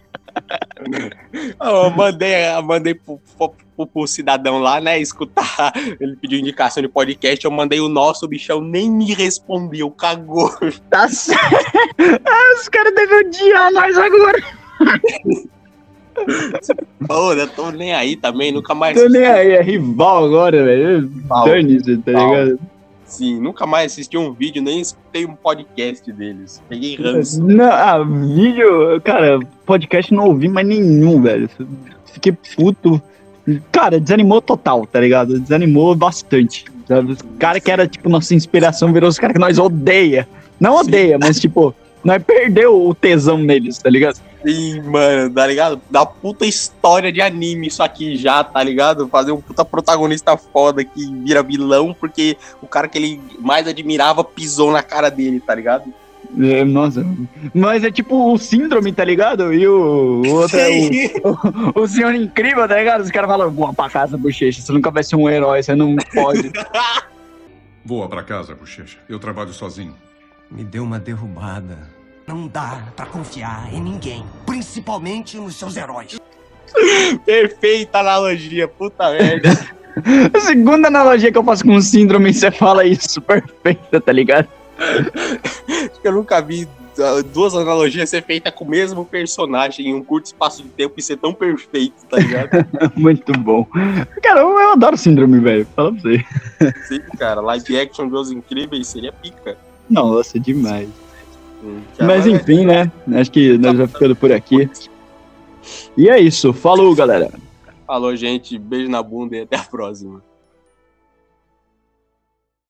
eu mandei, eu mandei pro, pro- pro cidadão lá, né, escutar. Ele pediu indicação de podcast, eu mandei o nosso, o bichão nem me respondeu, cagou. Tá certo. Ah, os caras devem odiar nós agora. Eu tô nem aí também, nunca mais. Tô nem aí, é rival agora, velho. Dane-se, tá ligado? Sim, nunca mais assisti um vídeo, nem escutei um podcast deles. Peguei ranço. Não, ah, vídeo, cara, podcast não ouvi mais nenhum, velho. Fiquei puto. Cara, desanimou total, tá ligado? Desanimou bastante. Os cara que era, tipo, nossa inspiração virou os caras que nós odeia. Não odeia, mas, tipo, nós perdeu o tesão neles, tá ligado? Sim, mano, tá ligado? Da puta história de anime isso aqui já, tá ligado? Fazer um puta protagonista foda que vira vilão porque o cara que ele mais admirava pisou na cara dele, tá ligado? É, nossa. Mas é tipo o síndrome, tá ligado? E o, o outro é o, o senhor incrível, tá ligado? Os caras falam, voa pra casa, bochecha, você nunca vai ser um herói, você não pode. Voa pra casa, bochecha. Eu trabalho sozinho. Me deu uma derrubada. Não dá pra confiar em ninguém, principalmente nos seus heróis. Perfeita analogia, puta merda. A segunda analogia que eu faço com síndrome, você fala isso, perfeita, tá ligado? Acho que eu nunca vi duas analogias ser feitas com o mesmo personagem em um curto espaço de tempo e ser tão perfeito, tá ligado? Muito bom. Cara, eu, eu adoro síndrome, velho. Fala pra você. Sim, cara, live action dos incríveis seria pica. Nossa, demais. Mas enfim, né? Acho que nós já ficando por aqui. E é isso. Falou, galera. Falou, gente. Beijo na bunda e até a próxima.